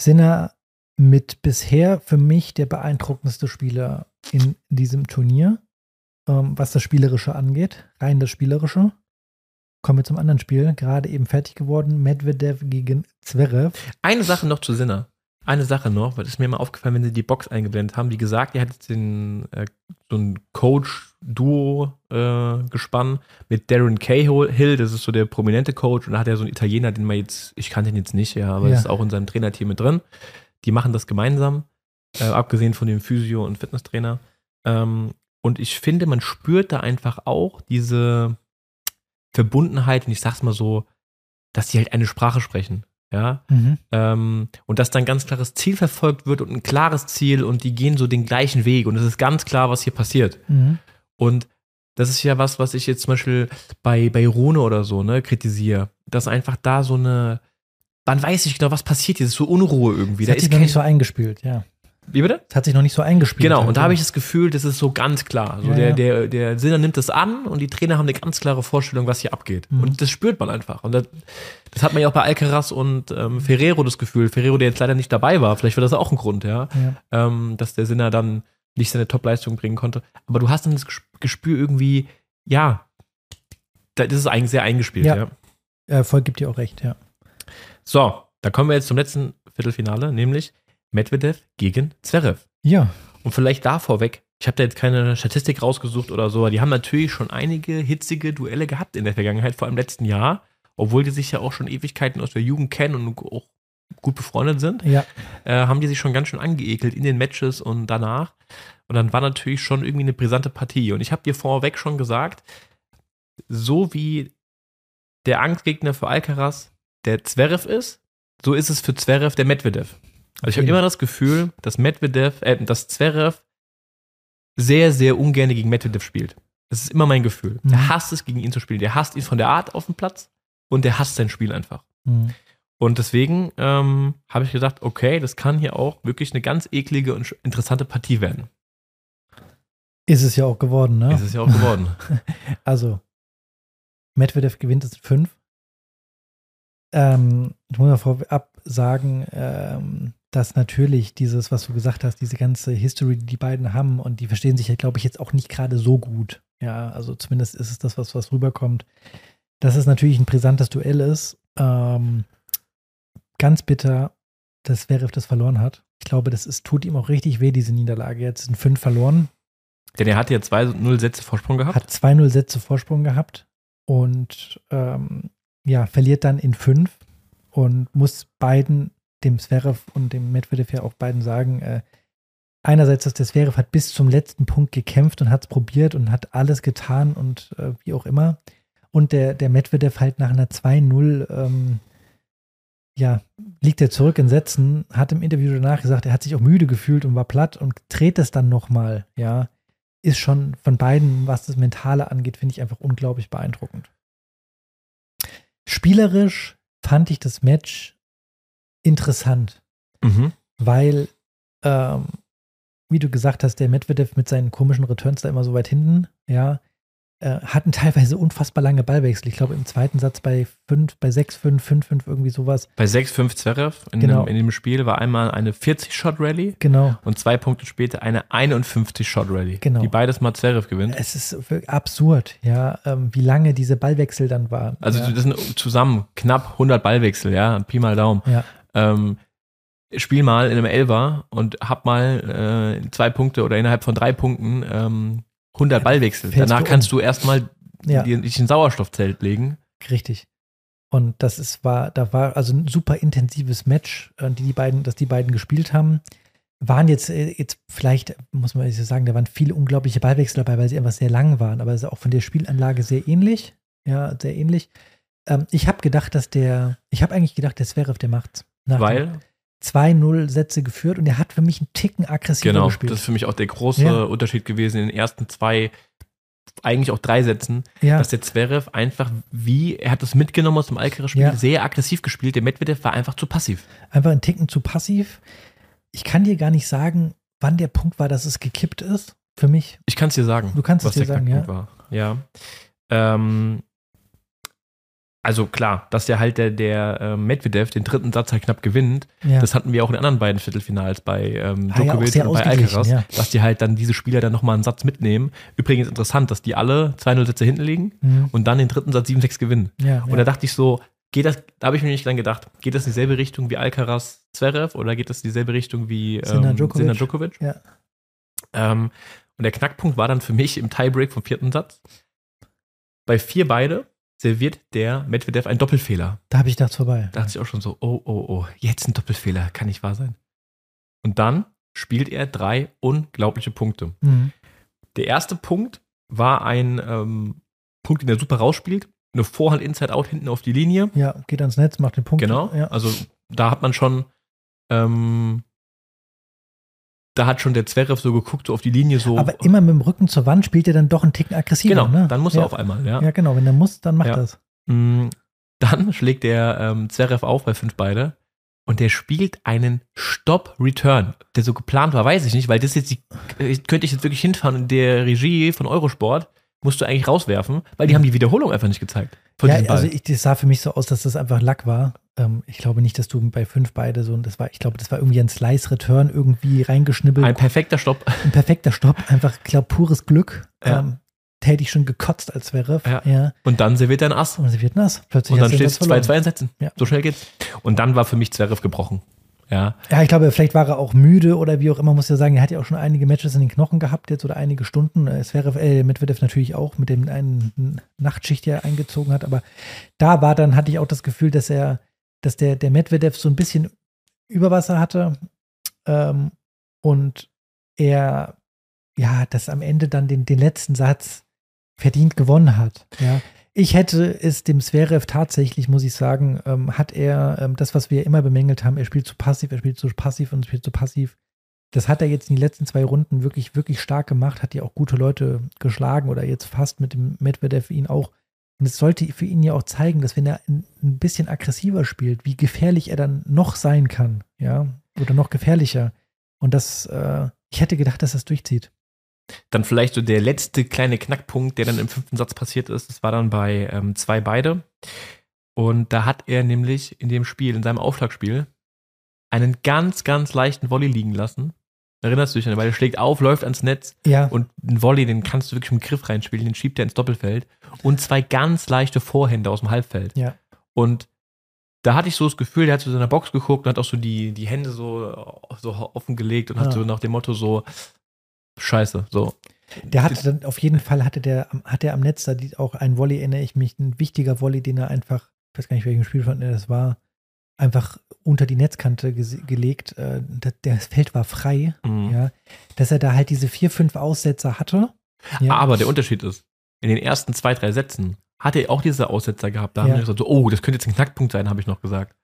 Sinner mit bisher für mich der beeindruckendste Spieler in diesem Turnier, ähm, was das Spielerische angeht, rein das Spielerische. Kommen wir zum anderen Spiel, gerade eben fertig geworden, Medvedev gegen Zverev. Eine Sache noch zu Sinner. Eine Sache noch, weil es mir mal aufgefallen, wenn sie die Box eingeblendet haben. Wie gesagt, ihr hattet den, äh, so ein Coach-Duo äh, gespannt mit Darren Cahill, das ist so der prominente Coach, und da hat er so einen Italiener, den man jetzt, ich kannte ihn jetzt nicht, ja, aber ja. ist auch in seinem Trainerteam mit drin. Die machen das gemeinsam, äh, abgesehen von dem Physio- und Fitnesstrainer. Ähm, und ich finde, man spürt da einfach auch diese Verbundenheit, und ich sag's mal so, dass die halt eine Sprache sprechen. Ja. Mhm. Ähm, und dass dann ganz klares Ziel verfolgt wird und ein klares Ziel und die gehen so den gleichen Weg und es ist ganz klar, was hier passiert. Mhm. Und das ist ja was, was ich jetzt zum Beispiel bei, bei Rune oder so, ne, kritisiere. Dass einfach da so eine, man weiß nicht genau, was passiert hier, es ist so Unruhe irgendwie. Das da hat ist sich nicht so eingespielt, ja. Wie bitte? Das hat sich noch nicht so eingespielt. Genau, und da habe ich das Gefühl, das ist so ganz klar. So ja, der, der, der Sinner nimmt das an und die Trainer haben eine ganz klare Vorstellung, was hier abgeht. Mhm. Und das spürt man einfach. Und das, das, hat man ja auch bei Alcaraz und ähm, Ferrero das Gefühl. Ferrero, der jetzt leider nicht dabei war, vielleicht war das auch ein Grund, ja, ja. Ähm, dass der Sinner dann nicht seine Top-Leistung bringen konnte. Aber du hast dann das Gespür irgendwie, ja, das ist eigentlich sehr eingespielt, ja. ja. Erfolg gibt dir auch recht, ja. So, da kommen wir jetzt zum letzten Viertelfinale, nämlich Medvedev gegen Zverev. Ja. Und vielleicht da vorweg, ich habe da jetzt keine Statistik rausgesucht oder so, die haben natürlich schon einige hitzige Duelle gehabt in der Vergangenheit, vor allem im letzten Jahr, obwohl die sich ja auch schon Ewigkeiten aus der Jugend kennen und auch gut befreundet sind, ja. äh, haben die sich schon ganz schön angeekelt in den Matches und danach. Und dann war natürlich schon irgendwie eine brisante Partie. Und ich habe dir vorweg schon gesagt, so wie der Angstgegner für Alcaraz der Zverev ist, so ist es für Zverev der Medvedev. Also ich habe immer das Gefühl, dass Medvedev, äh, dass Zverev sehr, sehr ungern gegen Medvedev spielt. Das ist immer mein Gefühl. Mhm. Er hasst es, gegen ihn zu spielen. Der hasst ihn von der Art auf dem Platz und der hasst sein Spiel einfach. Mhm. Und deswegen ähm, habe ich gedacht, okay, das kann hier auch wirklich eine ganz eklige und interessante Partie werden. Ist es ja auch geworden, ne? Ist es ja auch geworden. also, Medvedev gewinnt es 5. Ähm, ich muss mal vorab sagen, ähm, dass natürlich dieses, was du gesagt hast, diese ganze History, die die beiden haben und die verstehen sich ja, glaube ich, jetzt auch nicht gerade so gut. Ja, also zumindest ist es das, was, was rüberkommt. Dass es natürlich ein brisantes Duell ist. Ähm, ganz bitter, dass Zverev das verloren hat. Ich glaube, das ist, tut ihm auch richtig weh, diese Niederlage. Jetzt sind fünf verloren. Denn er hatte ja 2-0 Sätze Vorsprung gehabt. Hat 2-0 Sätze Vorsprung gehabt und ähm, ja, verliert dann in fünf und muss beiden, dem Zverev und dem Medvedev ja auch beiden sagen, äh, einerseits, dass der Zverev hat bis zum letzten Punkt gekämpft und hat es probiert und hat alles getan und äh, wie auch immer. Und der, der Medvedev halt nach einer 2-0, ähm, ja, liegt er zurück in Sätzen, hat im Interview danach gesagt, er hat sich auch müde gefühlt und war platt und dreht es dann nochmal, ja, ist schon von beiden, was das Mentale angeht, finde ich einfach unglaublich beeindruckend. Spielerisch fand ich das Match interessant, mhm. weil, ähm, wie du gesagt hast, der Medvedev mit seinen komischen Returns da immer so weit hinten, ja, hatten teilweise unfassbar lange Ballwechsel. Ich glaube, im zweiten Satz bei 5, bei 6, 5, 5, 5, irgendwie sowas. Bei 6, 5 Zverev in, genau. dem, in dem Spiel war einmal eine 40-Shot-Rally. Genau. Und zwei Punkte später eine 51-Shot-Rally. Genau. Die beides mal Zverev gewinnt. Es ist absurd, ja, ähm, wie lange diese Ballwechsel dann waren. Also, ja. das sind zusammen knapp 100 Ballwechsel, ja, Pi mal Daumen. Ja. Ähm, spiel mal in einem Elfer und hab mal äh, zwei Punkte oder innerhalb von drei Punkten ähm, 100 Ballwechsel. Danach kannst du erstmal ja. dich in Sauerstoffzelt legen. Richtig. Und das ist, war, da war also ein super intensives Match, äh, die, die beiden, das die beiden gespielt haben. Waren jetzt, äh, jetzt vielleicht, muss man sagen, da waren viele unglaubliche Ballwechsel dabei, weil sie einfach sehr lang waren, aber es ist auch von der Spielanlage sehr ähnlich. Ja, sehr ähnlich. Ähm, ich habe gedacht, dass der, ich habe eigentlich gedacht, der Zverev, der macht's. Weil? 2-0 Sätze geführt und er hat für mich einen Ticken aggressiver genau, gespielt. Genau, das ist für mich auch der große ja. Unterschied gewesen in den ersten zwei, eigentlich auch drei Sätzen, ja. dass der Zverev einfach wie, er hat das mitgenommen aus dem Alcaraz-Spiel, ja. sehr aggressiv gespielt. Der Medvedev war einfach zu passiv. Einfach einen Ticken zu passiv. Ich kann dir gar nicht sagen, wann der Punkt war, dass es gekippt ist. Für mich. Ich kann es dir sagen. Du kannst es dir sagen, ja. War. Ja. Ähm, also klar, dass der halt der, der äh, Medvedev den dritten Satz halt knapp gewinnt, ja. das hatten wir auch in den anderen beiden Viertelfinals bei ähm, Djokovic ja und bei Alcaraz, ja. dass die halt dann diese Spieler dann nochmal einen Satz mitnehmen. Übrigens interessant, dass die alle 2-0 Sätze hinten liegen mhm. und dann den dritten Satz 7-6 gewinnen. und da dachte ich so, geht das, da habe ich mir nicht dann gedacht, geht das in dieselbe Richtung wie Alcaraz Zverev oder geht das in dieselbe Richtung wie ähm, Sinner Djokovic? Sinner Djokovic? Ähm, und der Knackpunkt war dann für mich im Tiebreak vom vierten Satz. Bei vier beide serviert der Medvedev einen Doppelfehler. Da habe ich gedacht, vorbei. Da dachte ich auch schon so, oh, oh, oh, jetzt ein Doppelfehler, kann nicht wahr sein. Und dann spielt er drei unglaubliche Punkte. Mhm. Der erste Punkt war ein ähm, Punkt, den er super rausspielt. Eine Vorhand Inside-Out hinten auf die Linie. Ja, geht ans Netz, macht den Punkt. Genau. Ja. Also da hat man schon ähm, da hat schon der Zverev so geguckt, so auf die Linie so. Aber immer mit dem Rücken zur Wand spielt er dann doch einen Ticken aggressiver. Genau, ne? dann muss ja. er auf einmal, ja. Ja, genau, wenn er muss, dann macht ja. das. Mm, dann schlägt der ähm, Zverev auf bei fünf beide und der spielt einen Stop-Return, der so geplant war, weiß ich nicht, weil das jetzt die, äh, könnte ich jetzt wirklich hinfahren in der Regie von Eurosport musst du eigentlich rauswerfen, weil die mhm. haben die Wiederholung einfach nicht gezeigt. ja, also ich, das sah für mich so aus, dass das einfach Lack war. Ähm, ich glaube nicht, dass du bei fünf beide so, das war, ich glaube, das war irgendwie ein Slice-Return irgendwie reingeschnibbelt. Ein perfekter Stopp. Ein perfekter Stopp, einfach, ich glaube, pures Glück. Ja. Ähm, hätte ich schon gekotzt als wäre. Ja. ja. Und dann serviert er ein Ass. Und serviert ein Ass. Plötzlich und dann steht es 2-2 in Sätzen. Ja. So schnell geht's. Und dann war für mich Zverev gebrochen. Ja. ja, ich glaube, vielleicht war er auch müde oder wie auch immer, muss ja sagen, er hat ja auch schon einige Matches in den Knochen gehabt jetzt oder einige Stunden. Es wäre äh, Medvedev natürlich auch mit dem einen Nachtschicht, er eingezogen hat, aber da war dann, hatte ich auch das Gefühl, dass er, dass der, der Medvedev so ein bisschen Überwasser hatte ähm, und er, ja, das am Ende dann den, den letzten Satz verdient gewonnen hat. Ja. Ich hätte es dem Zverev tatsächlich, muss ich sagen, ähm, hat er ähm, das, was wir immer bemängelt haben, er spielt zu passiv, er spielt zu passiv und spielt zu passiv. Das hat er jetzt in den letzten zwei Runden wirklich, wirklich stark gemacht, hat ja auch gute Leute geschlagen oder jetzt fast mit dem Medvedev ihn auch. Und es sollte für ihn ja auch zeigen, dass wenn er ein, bisschen aggressiver spielt, wie gefährlich er dann noch sein kann, ja, oder noch gefährlicher. Und das, äh, ich hätte gedacht, dass es durchzieht. Dann vielleicht so der letzte kleine Knackpunkt, der dann im fünften Satz passiert ist. Das war dann bei ähm, zwei beide. Und da hat er nämlich in dem Spiel, in seinem Aufschlagspiel, einen ganz, ganz leichten Volley liegen lassen. Erinnerst du dich an, weil er schlägt auf, läuft ans Netz ja. und ein Volley, den kannst du wirklich mit dem Griff reinspielen, den schiebt er ins Doppelfeld und zwei ganz leichte Vorhände aus dem Halbfeld. Ja. Und da hatte ich so das Gefühl, der hat zu seiner Box geguckt und hat auch so die, die Hände so, so offen gelegt und ja. hat so nach dem Motto so, scheiße. So. Der hatte dann auf jeden Fall hatte der, hat er am Netz da auch ein Volley, erinnere ich mich, ein wichtiger Volley, den er einfach, ich weiß gar nicht, welchem Spiel von das war, einfach unter die Netzkante gelegt. Äh, das Feld war frei, mhm. ja, dass er da halt diese vier, fünf Aussetzer hatte. Ja. Aber der Unterschied ist, in den ersten zwei, drei Sätzen hat er auch diese Aussetzer gehabt. Da ja. haben wir gesagt, so, oh, das könnte jetzt ein Knackpunkt sein, habe ich noch gesagt.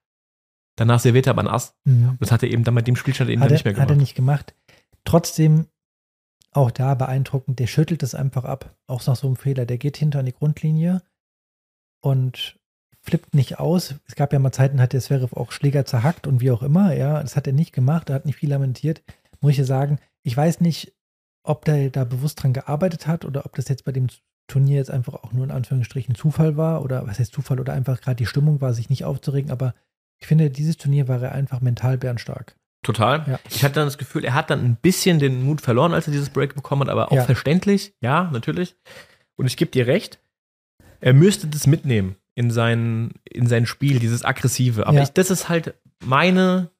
Danach serviert er aber ein Ass. Mhm. Das hat er eben dann mit dem Spielstand eben hat nicht mehr gemacht. Hat er nicht gemacht. Trotzdem auch da beeindruckend, der schüttelt es einfach ab, auch nach so einem Fehler. Der geht hinter an die Grundlinie und flippt nicht aus. Es gab ja mal Zeiten, hat der Zverev auch Schläger zerhackt und wie auch immer. Ja, das hat er nicht gemacht, er hat nicht viel lamentiert. Muss ich ja sagen, ich weiß nicht, ob der da bewusst dran gearbeitet hat oder ob das jetzt bei dem Turnier jetzt einfach auch nur in Anführungsstrichen Zufall war oder was heißt Zufall oder einfach gerade die Stimmung war, sich nicht aufzuregen. Aber ich finde, dieses Turnier war er einfach mental bärenstark. Total. Ja. Ich hatte dann das Gefühl, er hat dann ein bisschen den Mut verloren, als er dieses Break bekommen hat, aber auch ja. verständlich. Ja, natürlich. Und ich gebe dir recht, er müsste das mitnehmen in sein, in sein Spiel, dieses Aggressive. Aber ja. ich, das ist halt meine,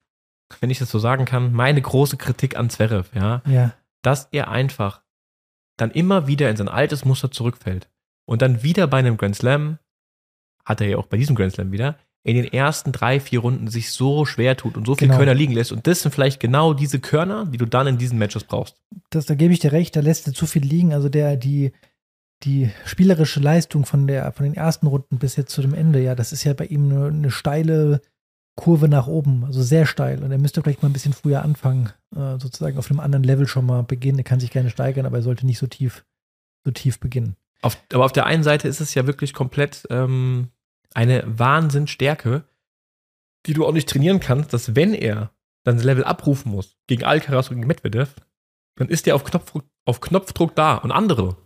wenn ich das so sagen kann, meine große Kritik an Zverev, ja. ja. Dass er einfach dann immer wieder in sein altes Muster zurückfällt. Und dann wieder bei einem Grand Slam, hat er ja auch bei diesem Grand Slam wieder, in den ersten drei, vier Runden sich so schwer tut und so viele genau. Körner liegen lässt. Und das sind vielleicht genau diese Körner, die du dann in diesen Matches brauchst. Das, da gebe ich dir recht, da lässt er zu viel liegen. Also der, die, die spielerische Leistung von, der, von den ersten Runden bis jetzt zu dem Ende, ja, das ist ja bei ihm eine, eine steile Kurve nach oben, also sehr steil. Und er müsste vielleicht mal ein bisschen früher anfangen, äh, sozusagen auf einem anderen Level schon mal beginnen. Er kann sich gerne steigern, aber er sollte nicht so tief, so tief beginnen. Auf, aber auf der einen Seite ist es ja wirklich komplett ähm, eine Wahnsinnsstärke, die du auch nicht trainieren kannst, dass wenn er dann Level abrufen muss, gegen Alcaraz und gegen Medvedev, dann ist der auf Knopfdruck, auf Knopfdruck da und andere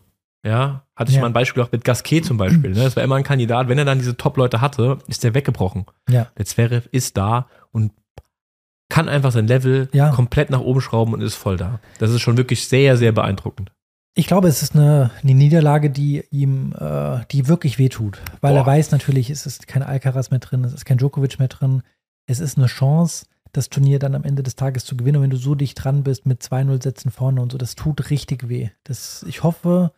Ja, hatte ich ja. mal ein Beispiel auch mit Gasquet zum Beispiel. Ne? Das war immer ein Kandidat, wenn er dann diese Top-Leute hatte, ist der weggebrochen. Ja. Der Zverev ist da und kann einfach sein Level ja. komplett nach oben schrauben und ist voll da. Das ist schon wirklich sehr, sehr beeindruckend. Ich glaube, es ist eine, eine Niederlage, die ihm, äh, die wirklich wehtut. Weil Boah. er weiß natürlich, es ist kein Alcaraz mehr drin, es ist kein Djokovic mehr drin. Es ist eine Chance, das Turnier dann am Ende des Tages zu gewinnen. Und wenn du so dicht dran bist mit 2-0 Sätzen vorne und so, das tut richtig weh. Das, ich hoffe,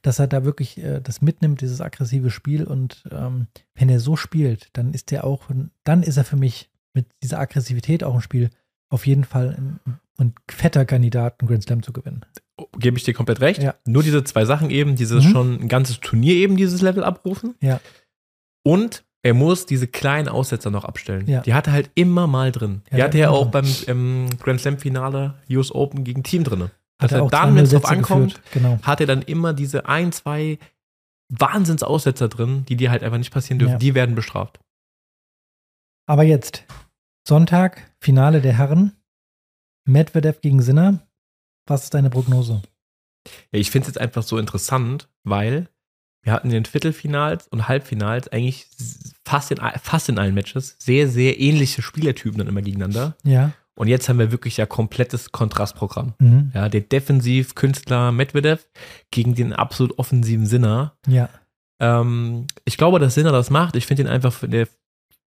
dass er da wirklich äh, das mitnimmt, dieses aggressive Spiel. Und ähm, wenn er so spielt, dann ist er auch, dann ist er für mich mit dieser Aggressivität auch im Spiel auf jeden Fall ein, ein fetter Kandidat, einen Grand Slam zu gewinnen. Gebe ich dir komplett recht. Ja. Nur diese zwei Sachen eben, dieses mhm. schon ein ganzes Turnier eben, dieses Level abrufen. Ja. Und er muss diese kleinen Aussetzer noch abstellen. Ja. Die hatte er halt immer mal drin. Ja, die hatte er auch beim ähm, Grand Slam Finale US Open gegen Team drin. Dass er, er dann, wenn es drauf ankommt, genau. hat er dann immer diese ein, zwei Wahnsinnsaussetzer drin, die dir halt einfach nicht passieren dürfen. Ja. Die werden bestraft. Aber jetzt, Sonntag, Finale der Herren. Medvedev gegen Sinner. Was ist deine Prognose? Ja, ich finde es jetzt einfach so interessant, weil wir hatten in den Viertelfinals und Halbfinals eigentlich fast in, fast in allen Matches sehr, sehr ähnliche Spielertypen dann immer gegeneinander. Ja. Und jetzt haben wir wirklich ja komplettes Kontrastprogramm. Mhm. Ja, der Defensiv-Künstler Medvedev gegen den absolut offensiven Sinner. Ja. Ähm, ich glaube, dass Sinner das macht. Ich finde ihn einfach der,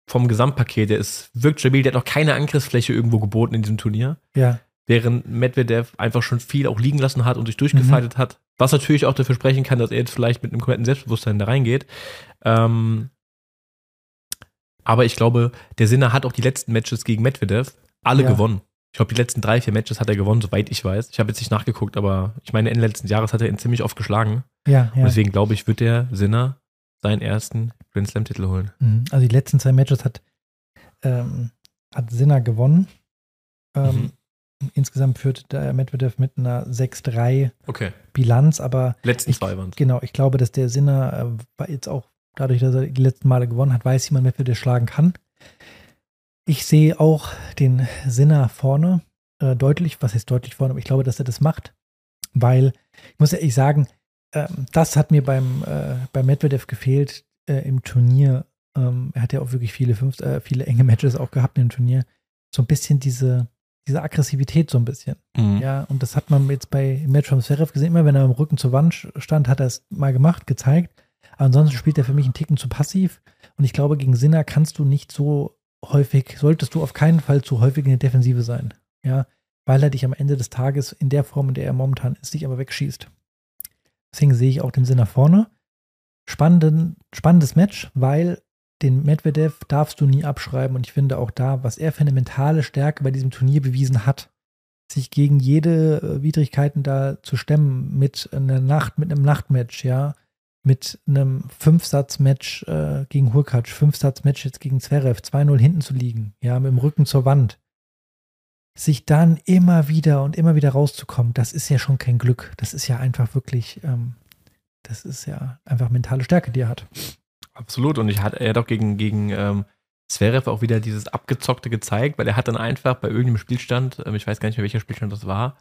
vom Gesamtpaket, der ist, wirkt stabil, der hat noch keine Angriffsfläche irgendwo geboten in diesem Turnier. Ja. Während Medvedev einfach schon viel auch liegen lassen hat und sich durchgefaltet mhm. hat. Was natürlich auch dafür sprechen kann, dass er jetzt vielleicht mit einem kompletten Selbstbewusstsein da reingeht. Ähm, aber ich glaube, der Sinner hat auch die letzten Matches gegen Medvedev alle ja. gewonnen. Ich glaube, die letzten drei, vier Matches hat er gewonnen, soweit ich weiß. Ich habe jetzt nicht nachgeguckt, aber ich meine, Ende letzten Jahres hat er ihn ziemlich oft geschlagen. Ja, ja. Und deswegen glaube ich, wird der Sinner seinen ersten Grand Slam-Titel holen. Mhm. Also die letzten zwei Matches hat, ähm, hat Sinner gewonnen. Ähm, mhm. Insgesamt führt der Medvedev mit einer 6-3 okay. Bilanz, aber letzten ich, zwei waren es. Genau, ich glaube, dass der Sinner äh, jetzt auch dadurch, dass er die letzten Male gewonnen hat, weiß, wie man Medvedev schlagen kann. Ich sehe auch den Sinner vorne, äh, deutlich, was heißt deutlich vorne, aber ich glaube, dass er das macht, weil, ich muss ehrlich sagen, äh, das hat mir beim, äh, beim Medvedev gefehlt äh, im Turnier. Ähm, er hat ja auch wirklich viele, fünf, äh, viele enge Matches auch gehabt im Turnier. So ein bisschen diese, diese Aggressivität so ein bisschen. Mhm. Ja, und das hat man jetzt bei Match von Zverev gesehen. Immer wenn er im Rücken zur Wand stand, hat er es mal gemacht, gezeigt. Aber ansonsten spielt er für mich einen Ticken zu passiv. Und ich glaube, gegen Sinner kannst du nicht so häufig, solltest du auf keinen Fall zu häufig in der Defensive sein. Ja, weil er dich am Ende des Tages in der Form, in der er momentan ist, dich aber wegschießt. Deswegen sehe ich auch den Sinn nach vorne. Spannenden, spannendes Match, weil den Medvedev darfst du nie abschreiben und ich finde auch da, was er für eine mentale Stärke bei diesem Turnier bewiesen hat, sich gegen jede äh, Widrigkeiten da zu stemmen mit einer Nacht, mit einem Nachtmatch, ja, mit einem Fünfsatz-Match äh, gegen Hurkacz, Fünfsatz-Match jetzt gegen Zverev, 2-0 hinten zu liegen, ja, mit dem Rücken zur Wand, sich dann immer wieder und immer wieder rauszukommen, das ist ja schon kein Glück. Das ist ja einfach wirklich, ähm, das ist ja einfach mentale Stärke, die er hat. Absolut. Und ich hat, er hat auch gegen, gegen ähm, Zverev auch wieder dieses Abgezockte gezeigt, weil er hat dann einfach bei irgendeinem Spielstand, ähm, ich weiß gar nicht mehr, welcher Spielstand das war,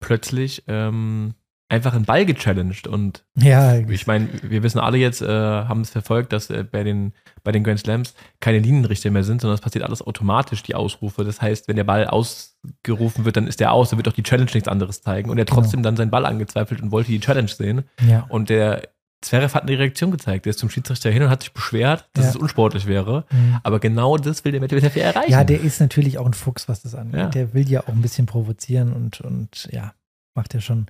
plötzlich ähm, einfach einen Ball gechallenged. Und ja, ich meine, wir wissen alle jetzt, äh, haben es verfolgt, dass äh, bei, den, bei den Grand Slams keine Linienrichter mehr sind, sondern es passiert alles automatisch, die Ausrufe. Das heißt, wenn der Ball ausgerufen wird, dann ist der aus, dann wird auch die Challenge nichts anderes zeigen. Und er genau. trotzdem dann seinen Ball angezweifelt und wollte die Challenge sehen. Ja. Und der Zverev hat eine Reaktion gezeigt. Der ist zum Schiedsrichter hin und hat sich beschwert, dass ja. es unsportlich wäre. Mhm. Aber genau das will der Medvedev erreichen. Ja, der ist natürlich auch ein Fuchs, was das angeht. Ja. Der will ja auch ein bisschen provozieren und, und ja, macht ja schon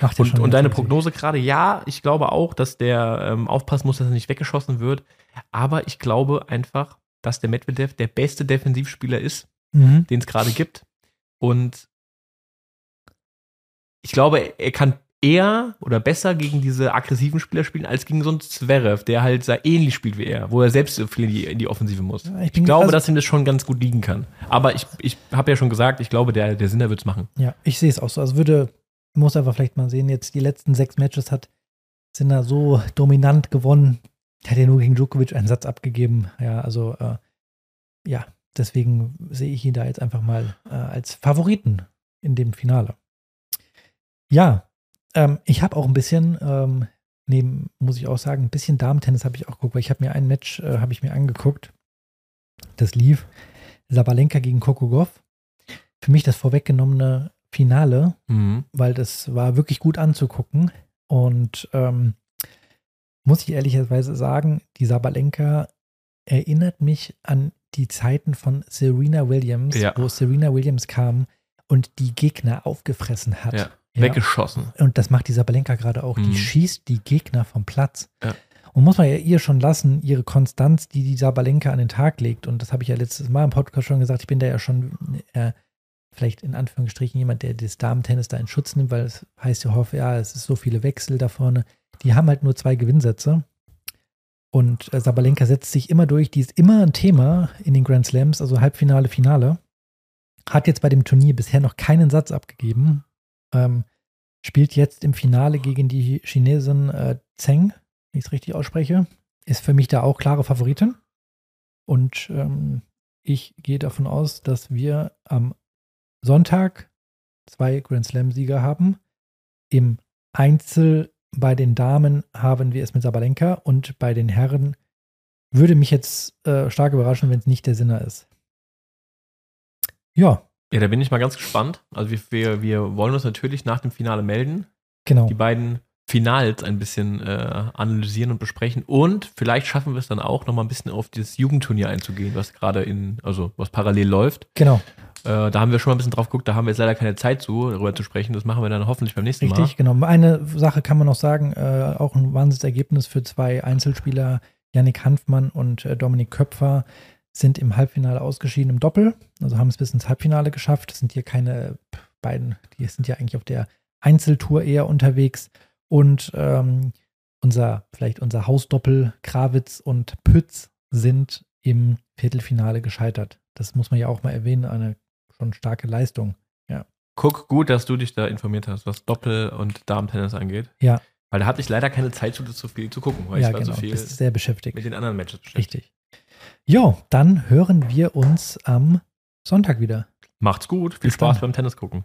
Macht und, und deine Prognose gerade, ja, ich glaube auch, dass der ähm, aufpassen muss, dass er nicht weggeschossen wird. Aber ich glaube einfach, dass der Medvedev der beste Defensivspieler ist, mhm. den es gerade gibt. Und ich glaube, er kann eher oder besser gegen diese aggressiven Spieler spielen als gegen so einen Zverev, der halt sehr ähnlich spielt wie er, wo er selbst so viel in die, in die Offensive muss. Ja, ich, ich, glaube, also, dass ihm das schon ganz gut liegen kann. Aber ich, ich habe ja schon gesagt, ich glaube, der, der Sinner wird es machen. Ja, ich sehe es auch so. Also würde muss aber vielleicht mal sehen, jetzt die letzten sechs Matches hat sind da so dominant gewonnen. Hat ja nur gegen Djokovic einen Satz abgegeben. Ja, also äh, ja, deswegen sehe ich ihn da jetzt einfach mal äh, als Favoriten in dem Finale. Ja, ähm, ich habe auch ein bisschen, ähm, neben, muss ich auch sagen, ein bisschen Damen-Tennis habe ich auch geguckt, weil ich habe mir ein Match, äh, habe ich mir angeguckt. Das lief Sabalenka gegen Kokogov. Für mich das vorweggenommene Finale, mhm. weil das war wirklich gut anzugucken. Und ähm, muss ich ehrlicherweise sagen, die Sabalenka erinnert mich an die Zeiten von Serena Williams, ja. wo Serena Williams kam und die Gegner aufgefressen hat. Ja. Ja. Weggeschossen. Und das macht die Sabalenka gerade auch. Mhm. Die schießt die Gegner vom Platz. Ja. Und muss man ja ihr schon lassen, ihre Konstanz, die die Sabalenka an den Tag legt. Und das habe ich ja letztes Mal im Podcast schon gesagt. Ich bin da ja schon äh, vielleicht in Anführungsstrichen jemand, der das Damen-Tennis da in Schutz nimmt, weil es heißt ja hoffe, ja, es ist so viele Wechsel da vorne. Die haben halt nur zwei Gewinnsätze. Und äh, Sabalenka setzt sich immer durch. Die ist immer ein Thema in den Grand Slams, also Halbfinale, Finale. Hat jetzt bei dem Turnier bisher noch keinen Satz abgegeben. Ähm, spielt jetzt im Finale gegen die Chinesin äh, Zheng, wenn ich es richtig ausspreche. Ist für mich da auch klare Favoritin. Und ähm, ich gehe davon aus, dass wir am Sonntag zwei Grand Slam-Sieger haben. Im Einzel bei den Damen haben wir es mit Sabalenka und bei den Herren würde mich jetzt äh, stark überraschen, wenn es nicht der Sinner ist. Ja, ja, da bin ich mal ganz gespannt. Also wir, wir, wir wollen uns natürlich nach dem Finale melden. Genau. Die beiden Finals ein bisschen äh, analysieren und besprechen. Und vielleicht schaffen wir es dann auch, noch mal ein bisschen auf dieses Jugendturnier einzugehen, was gerade in, also was parallel läuft. Genau. Äh, da haben wir schon mal ein bisschen drauf geguckt, da haben wir jetzt leider keine Zeit zu, darüber zu sprechen. Das machen wir dann hoffentlich beim nächsten Richtig, Mal. Richtig, genau. Eine Sache kann man noch sagen, äh, auch ein Wahnsinnsergebnis für zwei Einzelspieler, Yannick Hanfmann und äh, Dominik Köpfer sind im Halbfinale ausgeschieden im Doppel, also haben es bis ins Halbfinale geschafft. Das sind hier keine beiden, die sind ja eigentlich auf der Einzeltour eher unterwegs. Und ähm, unser, vielleicht unser Hausdoppel Krawitz und Pütz sind im Viertelfinale gescheitert. Das muss man ja auch mal erwähnen, eine schon starke Leistung. Ja. Guck gut, dass du dich da informiert hast, was Doppel- und Damen-Tennis angeht. Ja. Weil da hatte ich leider keine Zeit, so viel zu gucken, weil ja, ich war genau. so viel Bist sehr beschäftigt. mit den anderen Matches beschäftigt. Richtig. Jo, dann hören wir uns am Sonntag wieder. Macht's gut. Viel Bis Spaß dann. beim Tennis gucken.